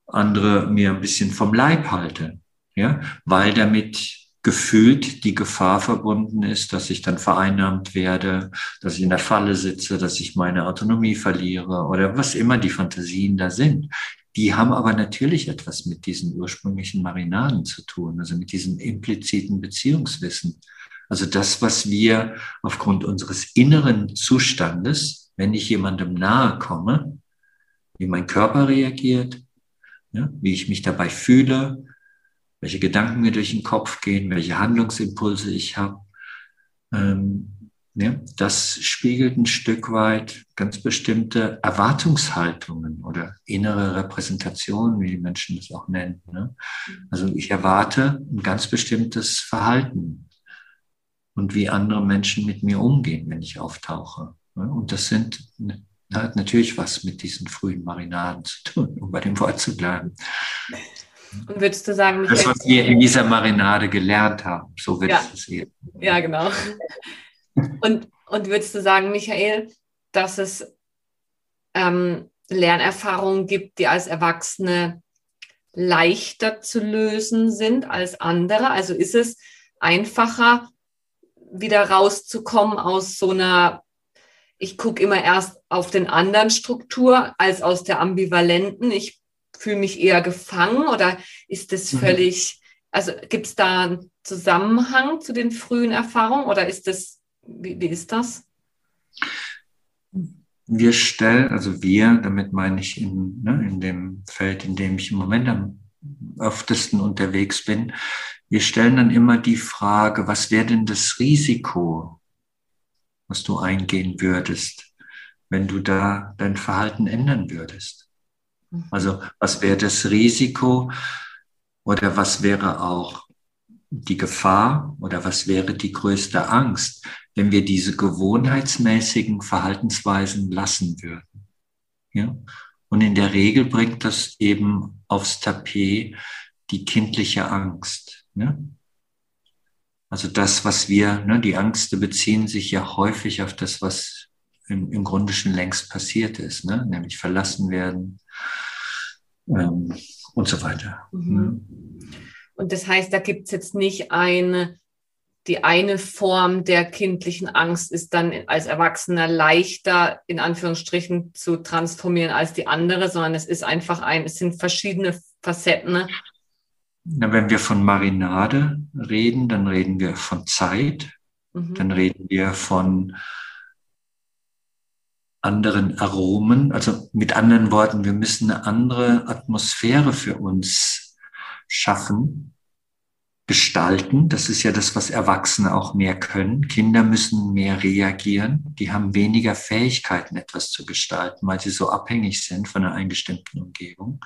andere mir ein bisschen vom Leib halte, ja, weil damit gefühlt die Gefahr verbunden ist, dass ich dann vereinnahmt werde, dass ich in der Falle sitze, dass ich meine Autonomie verliere oder was immer die Fantasien da sind. Die haben aber natürlich etwas mit diesen ursprünglichen Marinaden zu tun, also mit diesem impliziten Beziehungswissen. Also das, was wir aufgrund unseres inneren Zustandes, wenn ich jemandem nahe komme, wie mein Körper reagiert, ja, wie ich mich dabei fühle, welche Gedanken mir durch den Kopf gehen, welche Handlungsimpulse ich habe. Ähm, das spiegelt ein Stück weit ganz bestimmte Erwartungshaltungen oder innere Repräsentationen, wie die Menschen das auch nennen. Ne? Also ich erwarte ein ganz bestimmtes Verhalten und wie andere Menschen mit mir umgehen, wenn ich auftauche. Ne? Und das sind hat natürlich was mit diesen frühen Marinaden zu tun, um bei dem Wort zu bleiben. Und würdest du sagen, Michael, das, was wir in dieser Marinade gelernt haben, so wird ja. es sehen. Ja, genau. Und, und würdest du sagen, Michael, dass es ähm, Lernerfahrungen gibt, die als Erwachsene leichter zu lösen sind als andere? Also ist es einfacher, wieder rauszukommen aus so einer ich gucke immer erst auf den anderen Struktur als aus der ambivalenten. Ich fühle mich eher gefangen oder ist das mhm. völlig, also gibt es da einen Zusammenhang zu den frühen Erfahrungen oder ist das, wie, wie ist das? Wir stellen, also wir, damit meine ich in, ne, in dem Feld, in dem ich im Moment am öftesten unterwegs bin, wir stellen dann immer die Frage, was wäre denn das Risiko, was du eingehen würdest, wenn du da dein Verhalten ändern würdest. Mhm. Also was wäre das Risiko oder was wäre auch die Gefahr oder was wäre die größte Angst, wenn wir diese gewohnheitsmäßigen Verhaltensweisen lassen würden. Ja? Und in der Regel bringt das eben aufs Tapet die kindliche Angst. Ne? Also das, was wir, ne, die Ängste beziehen sich ja häufig auf das, was im, im Grunde schon längst passiert ist, ne? nämlich verlassen werden ähm, und so weiter. Mhm. Ne? Und das heißt, da gibt es jetzt nicht eine, die eine Form der kindlichen Angst ist dann als Erwachsener leichter in Anführungsstrichen zu transformieren als die andere, sondern es ist einfach ein, es sind verschiedene Facetten na, wenn wir von Marinade reden, dann reden wir von Zeit, mhm. dann reden wir von anderen Aromen. Also mit anderen Worten, wir müssen eine andere Atmosphäre für uns schaffen, gestalten. Das ist ja das, was Erwachsene auch mehr können. Kinder müssen mehr reagieren. Die haben weniger Fähigkeiten, etwas zu gestalten, weil sie so abhängig sind von einer eingestimmten Umgebung.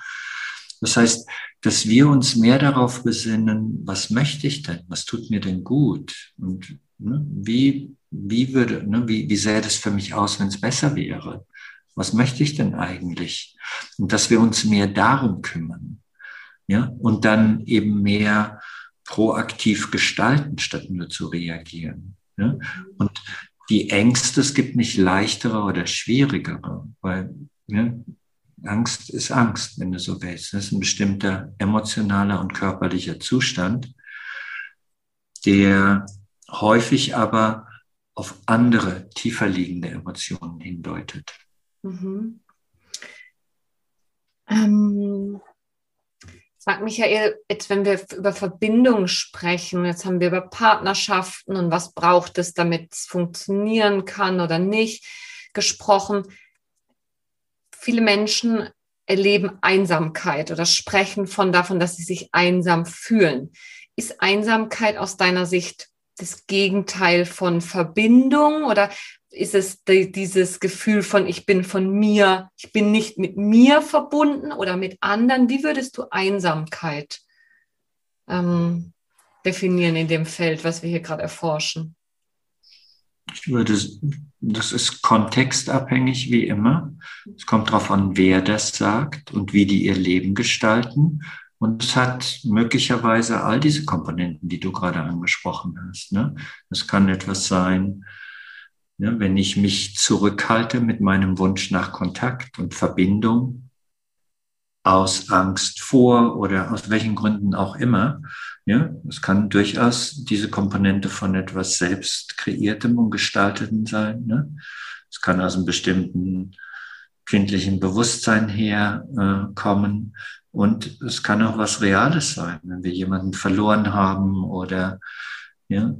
Das heißt, dass wir uns mehr darauf besinnen, was möchte ich denn? Was tut mir denn gut? Und ne, wie, wie würde, ne, wie, wie sähe das für mich aus, wenn es besser wäre? Was möchte ich denn eigentlich? Und dass wir uns mehr darum kümmern. Ja, und dann eben mehr proaktiv gestalten, statt nur zu reagieren. Ja? Und die Ängste, es gibt nicht leichtere oder schwierigere, weil ja, Angst ist Angst, wenn du so willst. Das ist ein bestimmter emotionaler und körperlicher Zustand, der häufig aber auf andere, tiefer liegende Emotionen hindeutet. Mhm. Ähm, Sag Michael, jetzt wenn wir über Verbindung sprechen, jetzt haben wir über Partnerschaften und was braucht es, damit es funktionieren kann oder nicht gesprochen. Viele Menschen erleben Einsamkeit oder sprechen von davon, dass sie sich einsam fühlen. Ist Einsamkeit aus deiner Sicht das Gegenteil von Verbindung oder ist es die, dieses Gefühl von, ich bin von mir, ich bin nicht mit mir verbunden oder mit anderen? Wie würdest du Einsamkeit ähm, definieren in dem Feld, was wir hier gerade erforschen? Ich würde, das ist kontextabhängig wie immer. Es kommt darauf an, wer das sagt und wie die ihr Leben gestalten. Und es hat möglicherweise all diese Komponenten, die du gerade angesprochen hast. Ne? Es kann etwas sein, wenn ich mich zurückhalte mit meinem Wunsch nach Kontakt und Verbindung aus Angst vor oder aus welchen Gründen auch immer, ja, es kann durchaus diese Komponente von etwas selbst kreiertem und gestaltetem sein. Ne? Es kann aus einem bestimmten kindlichen Bewusstsein her äh, und es kann auch was Reales sein, wenn wir jemanden verloren haben oder ja,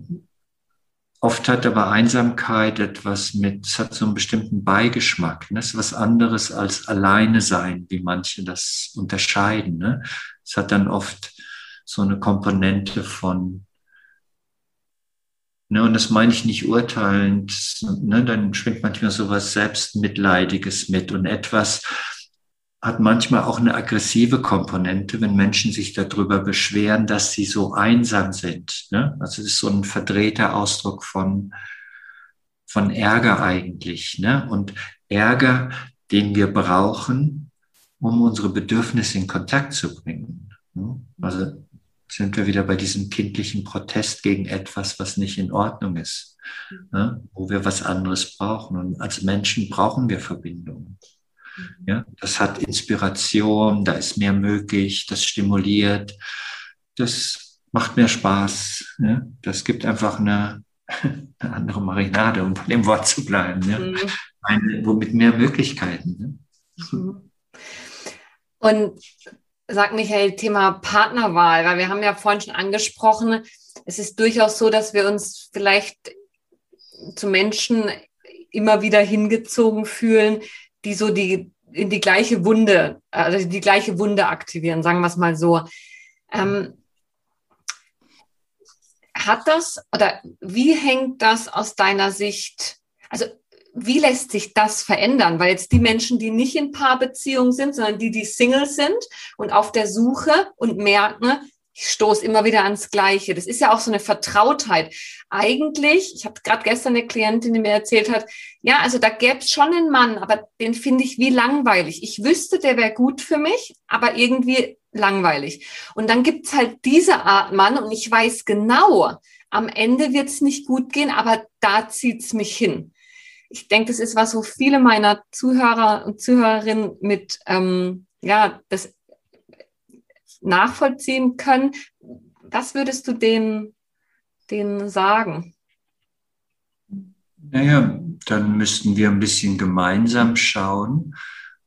Oft hat aber Einsamkeit etwas mit, es hat so einen bestimmten Beigeschmack. Ne? Es ist was anderes als alleine sein, wie manche das unterscheiden. Ne? Es hat dann oft so eine Komponente von, ne, und das meine ich nicht urteilend, ne, dann schwingt manchmal so was Selbstmitleidiges mit und etwas, hat manchmal auch eine aggressive Komponente, wenn Menschen sich darüber beschweren, dass sie so einsam sind. Ne? Also es ist so ein verdrehter Ausdruck von, von Ärger eigentlich. Ne? Und Ärger, den wir brauchen, um unsere Bedürfnisse in Kontakt zu bringen. Ne? Also sind wir wieder bei diesem kindlichen Protest gegen etwas, was nicht in Ordnung ist, ne? wo wir was anderes brauchen. Und als Menschen brauchen wir Verbindung. Ja, das hat Inspiration, da ist mehr möglich, das stimuliert, das macht mehr Spaß. Ja, das gibt einfach eine, eine andere Marinade, um bei dem Wort zu bleiben. Ja, mhm. eine, womit mehr Möglichkeiten. Ja. Mhm. Und sag Michael, Thema Partnerwahl, weil wir haben ja vorhin schon angesprochen, es ist durchaus so, dass wir uns vielleicht zu Menschen immer wieder hingezogen fühlen, die so die in die gleiche Wunde, also die gleiche Wunde aktivieren, sagen wir es mal so. Ähm, hat das oder wie hängt das aus deiner Sicht, also wie lässt sich das verändern? Weil jetzt die Menschen, die nicht in Paarbeziehung sind, sondern die, die Single sind und auf der Suche und merken, ich stoße immer wieder ans Gleiche. Das ist ja auch so eine Vertrautheit. Eigentlich, ich habe gerade gestern eine Klientin, die mir erzählt hat, ja, also da gäbe es schon einen Mann, aber den finde ich wie langweilig. Ich wüsste, der wäre gut für mich, aber irgendwie langweilig. Und dann gibt's halt diese Art Mann und ich weiß genau, am Ende wird's nicht gut gehen, aber da zieht's mich hin. Ich denke, das ist was, wo viele meiner Zuhörer und Zuhörerinnen mit, ähm, ja, das nachvollziehen können. Was würdest du denen, denen sagen? Naja, dann müssten wir ein bisschen gemeinsam schauen,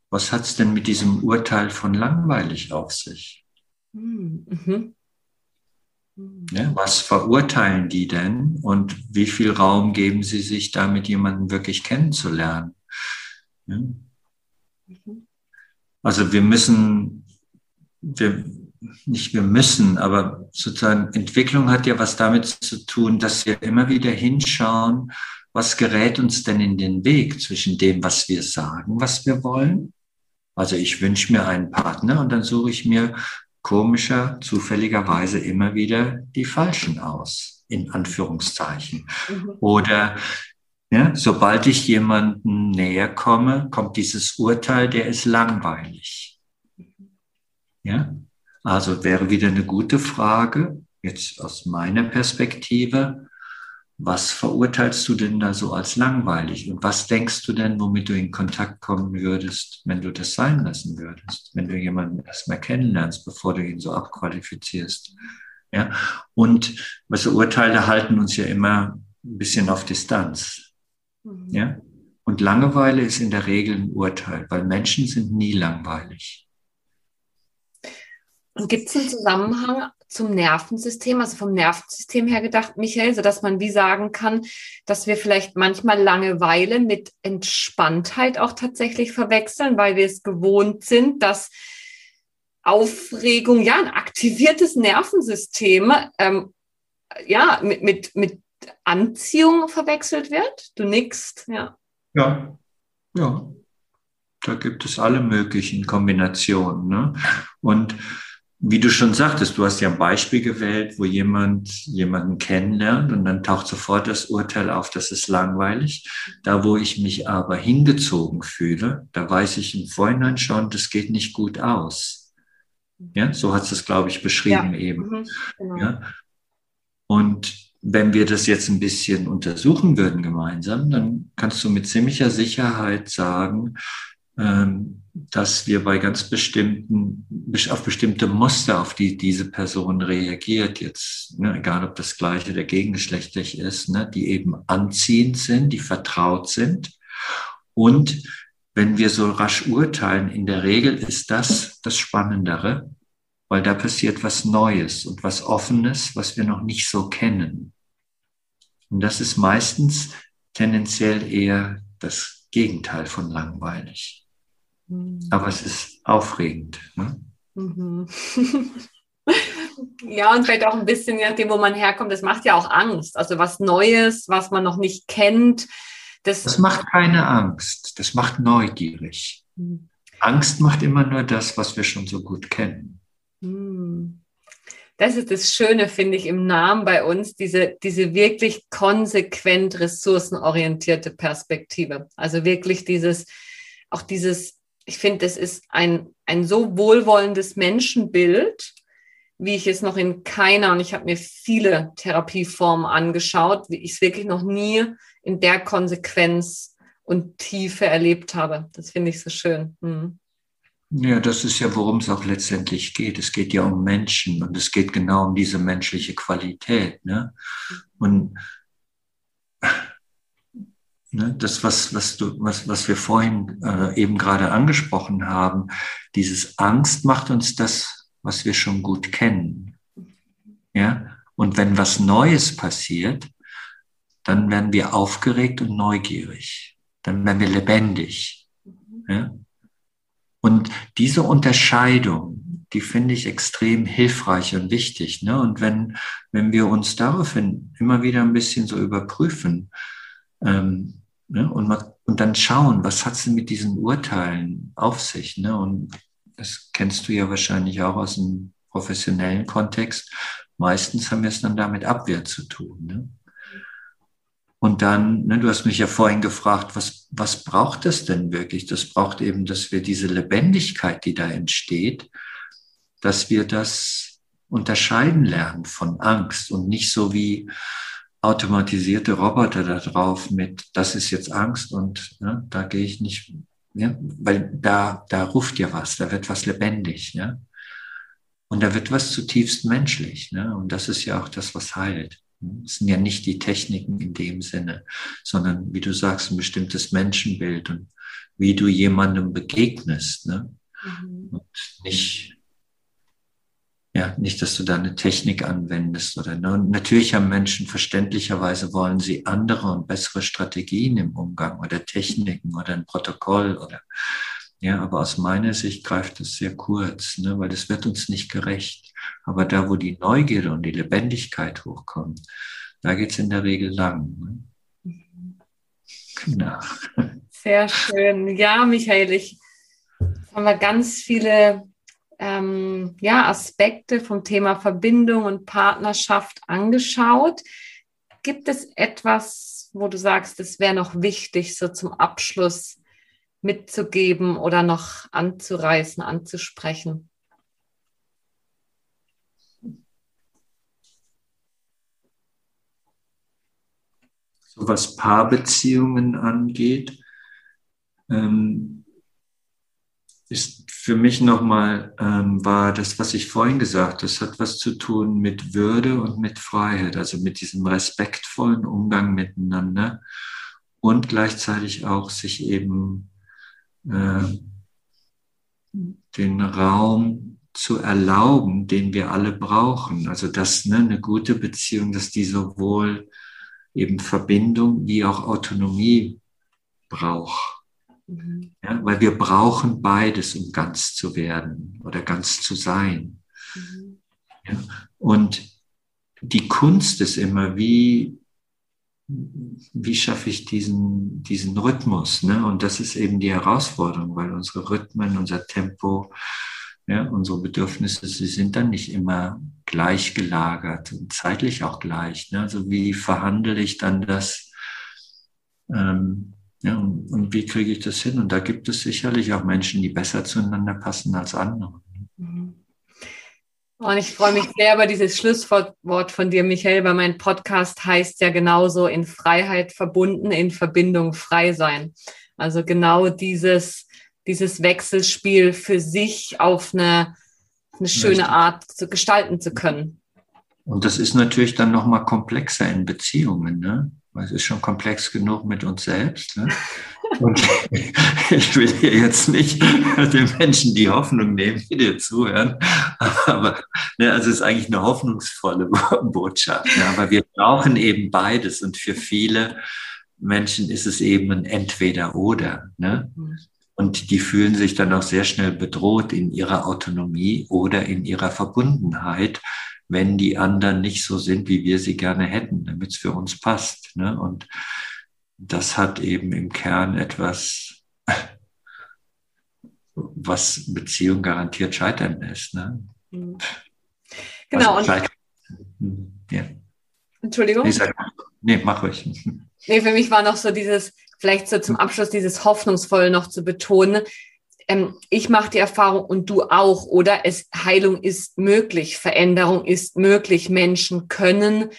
was hat es denn mit diesem Urteil von langweilig auf sich? Hm, mhm. Ja, was verurteilen die denn und wie viel Raum geben sie sich damit, jemanden wirklich kennenzulernen? Ja. Mhm. Also wir müssen, wir, nicht wir müssen, aber sozusagen Entwicklung hat ja was damit zu tun, dass wir immer wieder hinschauen, was gerät uns denn in den Weg zwischen dem, was wir sagen, was wir wollen. Also ich wünsche mir einen Partner und dann suche ich mir komischer, zufälligerweise immer wieder die falschen aus, in Anführungszeichen. Mhm. Oder ja, sobald ich jemanden näher komme, kommt dieses Urteil, der ist langweilig. Ja, also wäre wieder eine gute Frage, jetzt aus meiner Perspektive, was verurteilst du denn da so als langweilig? Und was denkst du denn, womit du in Kontakt kommen würdest, wenn du das sein lassen würdest? Wenn du jemanden erstmal kennenlernst, bevor du ihn so abqualifizierst. Ja? Und was Urteile halten uns ja immer ein bisschen auf Distanz. Mhm. Ja? Und Langeweile ist in der Regel ein Urteil, weil Menschen sind nie langweilig. Und gibt es einen Zusammenhang zum Nervensystem, also vom Nervensystem her gedacht, Michael, so dass man wie sagen kann, dass wir vielleicht manchmal Langeweile mit Entspanntheit auch tatsächlich verwechseln, weil wir es gewohnt sind, dass Aufregung, ja, ein aktiviertes Nervensystem, ähm, ja, mit, mit, mit Anziehung verwechselt wird. Du nickst, ja. Ja, ja. Da gibt es alle möglichen Kombinationen. Ne? Und wie du schon sagtest, du hast ja ein Beispiel gewählt, wo jemand jemanden kennenlernt und dann taucht sofort das Urteil auf, das ist langweilig. Da, wo ich mich aber hingezogen fühle, da weiß ich im Vorhinein schon, das geht nicht gut aus. Ja, so hat es, glaube ich, beschrieben ja. eben. Mhm, genau. Ja. Und wenn wir das jetzt ein bisschen untersuchen würden gemeinsam, dann kannst du mit ziemlicher Sicherheit sagen, dass wir bei ganz bestimmten, auf bestimmte Muster, auf die diese Person reagiert, jetzt, ne, egal ob das gleiche oder gegengeschlechtlich ist, ne, die eben anziehend sind, die vertraut sind. Und wenn wir so rasch urteilen, in der Regel ist das das Spannendere, weil da passiert was Neues und was Offenes, was wir noch nicht so kennen. Und das ist meistens tendenziell eher das Gegenteil von langweilig. Aber es ist aufregend. Ne? Mhm. ja, und vielleicht auch ein bisschen, je nachdem, wo man herkommt, das macht ja auch Angst. Also was Neues, was man noch nicht kennt. Das, das macht keine Angst, das macht neugierig. Mhm. Angst macht immer nur das, was wir schon so gut kennen. Mhm. Das ist das Schöne, finde ich, im Namen bei uns, diese, diese wirklich konsequent ressourcenorientierte Perspektive. Also wirklich dieses, auch dieses ich finde, das ist ein, ein so wohlwollendes Menschenbild, wie ich es noch in keiner, und ich habe mir viele Therapieformen angeschaut, wie ich es wirklich noch nie in der Konsequenz und Tiefe erlebt habe. Das finde ich so schön. Hm. Ja, das ist ja, worum es auch letztendlich geht. Es geht ja um Menschen und es geht genau um diese menschliche Qualität. Ne? Und Ne, das, was, was, du, was, was wir vorhin äh, eben gerade angesprochen haben, dieses Angst macht uns das, was wir schon gut kennen. Ja? Und wenn was Neues passiert, dann werden wir aufgeregt und neugierig. Dann werden wir lebendig. Ja? Und diese Unterscheidung, die finde ich extrem hilfreich und wichtig. Ne? Und wenn, wenn wir uns daraufhin immer wieder ein bisschen so überprüfen, ähm, Ne? Und, mal, und dann schauen, was hat es mit diesen Urteilen auf sich? Ne? Und das kennst du ja wahrscheinlich auch aus dem professionellen Kontext. Meistens haben wir es dann damit Abwehr zu tun. Ne? Und dann, ne, du hast mich ja vorhin gefragt, was, was braucht es denn wirklich? Das braucht eben, dass wir diese Lebendigkeit, die da entsteht, dass wir das unterscheiden lernen von Angst und nicht so wie, automatisierte Roboter da drauf mit, das ist jetzt Angst und ne, da gehe ich nicht, ja, weil da, da ruft ja was, da wird was lebendig, ja. Und da wird was zutiefst menschlich, ne? Und das ist ja auch das, was heilt. Es sind ja nicht die Techniken in dem Sinne, sondern wie du sagst, ein bestimmtes Menschenbild und wie du jemandem begegnest, ne? Mhm. Und nicht ja, nicht, dass du da eine Technik anwendest oder ne? Und natürlich haben Menschen verständlicherweise wollen sie andere und bessere Strategien im Umgang oder Techniken oder ein Protokoll oder ja, aber aus meiner Sicht greift es sehr kurz, ne, weil es wird uns nicht gerecht. Aber da, wo die Neugierde und die Lebendigkeit hochkommen, da geht's in der Regel lang. Ne? Genau. Sehr schön. Ja, Michael, ich haben wir ganz viele ähm, ja, Aspekte vom Thema Verbindung und Partnerschaft angeschaut. Gibt es etwas, wo du sagst, es wäre noch wichtig, so zum Abschluss mitzugeben oder noch anzureißen, anzusprechen? So was Paarbeziehungen angeht, ähm, ist für mich nochmal, ähm, war das, was ich vorhin gesagt habe, das hat was zu tun mit Würde und mit Freiheit, also mit diesem respektvollen Umgang miteinander und gleichzeitig auch sich eben äh, den Raum zu erlauben, den wir alle brauchen. Also dass ne, eine gute Beziehung, dass die sowohl eben Verbindung wie auch Autonomie braucht. Mhm. Ja, weil wir brauchen beides, um ganz zu werden oder ganz zu sein. Mhm. Ja, und die Kunst ist immer, wie, wie schaffe ich diesen, diesen Rhythmus? Ne? Und das ist eben die Herausforderung, weil unsere Rhythmen, unser Tempo, ja, unsere Bedürfnisse, sie sind dann nicht immer gleich gelagert und zeitlich auch gleich. Ne? Also wie verhandle ich dann das? Ähm, ja, und, und, wie kriege ich das hin? Und da gibt es sicherlich auch Menschen, die besser zueinander passen als andere. Mhm. Und ich freue mich sehr über dieses Schlusswort von dir, Michael, weil mein Podcast heißt ja genauso in Freiheit verbunden, in Verbindung frei sein. Also genau dieses, dieses Wechselspiel für sich auf eine, eine schöne. Art zu gestalten zu können. Und das ist natürlich dann nochmal komplexer in Beziehungen, ne? Weil es ist schon komplex genug mit uns selbst. Ne? Und ich will hier jetzt nicht den Menschen die Hoffnung nehmen, die dir zuhören. Aber ne, also es ist eigentlich eine hoffnungsvolle Botschaft. Ne? Aber wir brauchen eben beides. Und für viele Menschen ist es eben ein Entweder-Oder. Ne? Und die fühlen sich dann auch sehr schnell bedroht in ihrer Autonomie oder in ihrer Verbundenheit, wenn die anderen nicht so sind, wie wir sie gerne hätten, damit es für uns passt. Ne? Und das hat eben im Kern etwas, was Beziehung garantiert scheitern lässt. Ne? Mhm. Genau. Also, ja. Entschuldigung. Nee, nee, mach ruhig. Nee, für mich war noch so dieses, vielleicht so zum Abschluss dieses Hoffnungsvoll noch zu betonen. Ähm, ich mache die Erfahrung und du auch, oder? Es, Heilung ist möglich, Veränderung ist möglich. Menschen können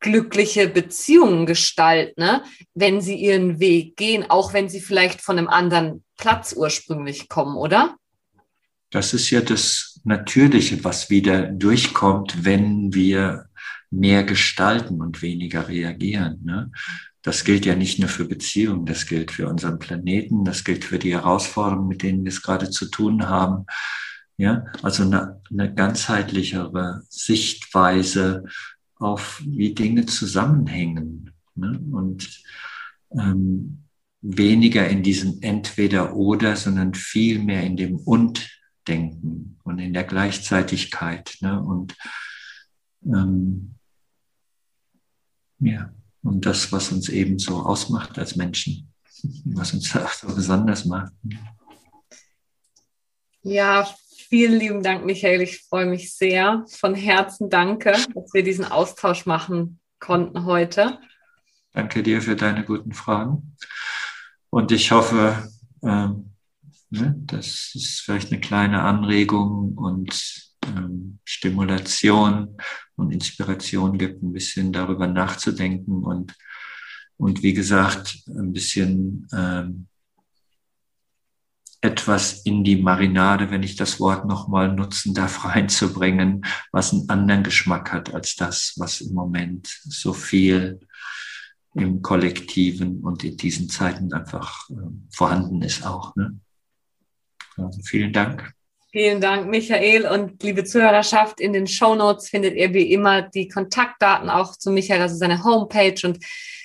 glückliche Beziehungen gestalten, ne? wenn sie ihren Weg gehen, auch wenn sie vielleicht von einem anderen Platz ursprünglich kommen, oder? Das ist ja das Natürliche, was wieder durchkommt, wenn wir mehr gestalten und weniger reagieren. Ne? Das gilt ja nicht nur für Beziehungen, das gilt für unseren Planeten, das gilt für die Herausforderungen, mit denen wir es gerade zu tun haben. Ja, also eine, eine ganzheitlichere Sichtweise auf, wie Dinge zusammenhängen. Ne? Und ähm, weniger in diesem Entweder-Oder, sondern viel mehr in dem Und-Denken und in der Gleichzeitigkeit. Ne? Und ähm, ja. Und das, was uns eben so ausmacht als Menschen, was uns auch so besonders macht. Ja, vielen lieben Dank, Michael. Ich freue mich sehr. Von Herzen danke, dass wir diesen Austausch machen konnten heute. Danke dir für deine guten Fragen. Und ich hoffe, ähm, ne, das ist vielleicht eine kleine Anregung und ähm, Stimulation und Inspiration gibt, ein bisschen darüber nachzudenken und, und wie gesagt, ein bisschen ähm, etwas in die Marinade, wenn ich das Wort nochmal nutzen darf, reinzubringen, was einen anderen Geschmack hat als das, was im Moment so viel im Kollektiven und in diesen Zeiten einfach äh, vorhanden ist auch. Ne? Also vielen Dank. Vielen Dank, Michael. Und liebe Zuhörerschaft, in den Show Notes findet ihr wie immer die Kontaktdaten auch zu Michael, also seine Homepage. Und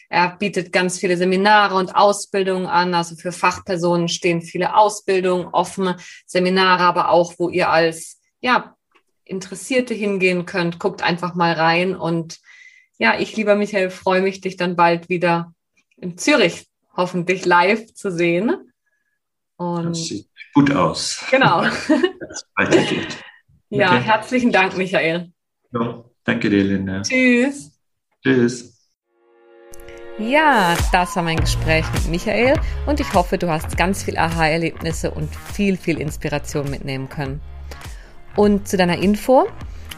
er bietet ganz viele Seminare und Ausbildungen an. Also für Fachpersonen stehen viele Ausbildungen, offene Seminare, aber auch, wo ihr als, ja, Interessierte hingehen könnt. Guckt einfach mal rein. Und ja, ich, lieber Michael, freue mich, dich dann bald wieder in Zürich hoffentlich live zu sehen. Und das sieht gut aus. Genau. weitergeht. Ja, okay. herzlichen Dank, Michael. Ja, danke dir, Linda. Tschüss. Tschüss. Ja, das war mein Gespräch mit Michael und ich hoffe, du hast ganz viel Aha-Erlebnisse und viel, viel Inspiration mitnehmen können. Und zu deiner Info,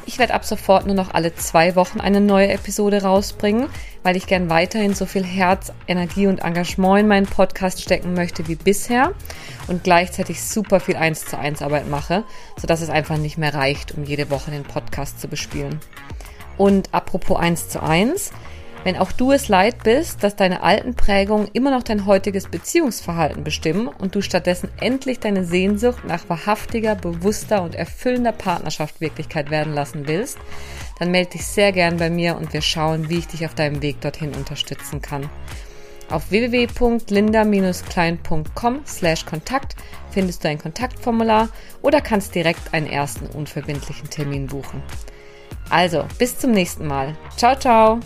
Ich werde ab sofort nur noch alle zwei Wochen eine neue Episode rausbringen, weil ich gern weiterhin so viel Herz, Energie und Engagement in meinen Podcast stecken möchte wie bisher und gleichzeitig super viel 1 zu 1 Arbeit mache, sodass es einfach nicht mehr reicht, um jede Woche den Podcast zu bespielen. Und apropos 1 zu 1, wenn auch du es leid bist, dass deine alten Prägungen immer noch dein heutiges Beziehungsverhalten bestimmen und du stattdessen endlich deine Sehnsucht nach wahrhaftiger, bewusster und erfüllender Partnerschaft Wirklichkeit werden lassen willst, dann melde dich sehr gern bei mir und wir schauen, wie ich dich auf deinem Weg dorthin unterstützen kann. Auf www.linda-klein.com slash Kontakt findest du ein Kontaktformular oder kannst direkt einen ersten unverbindlichen Termin buchen. Also, bis zum nächsten Mal. Ciao, ciao!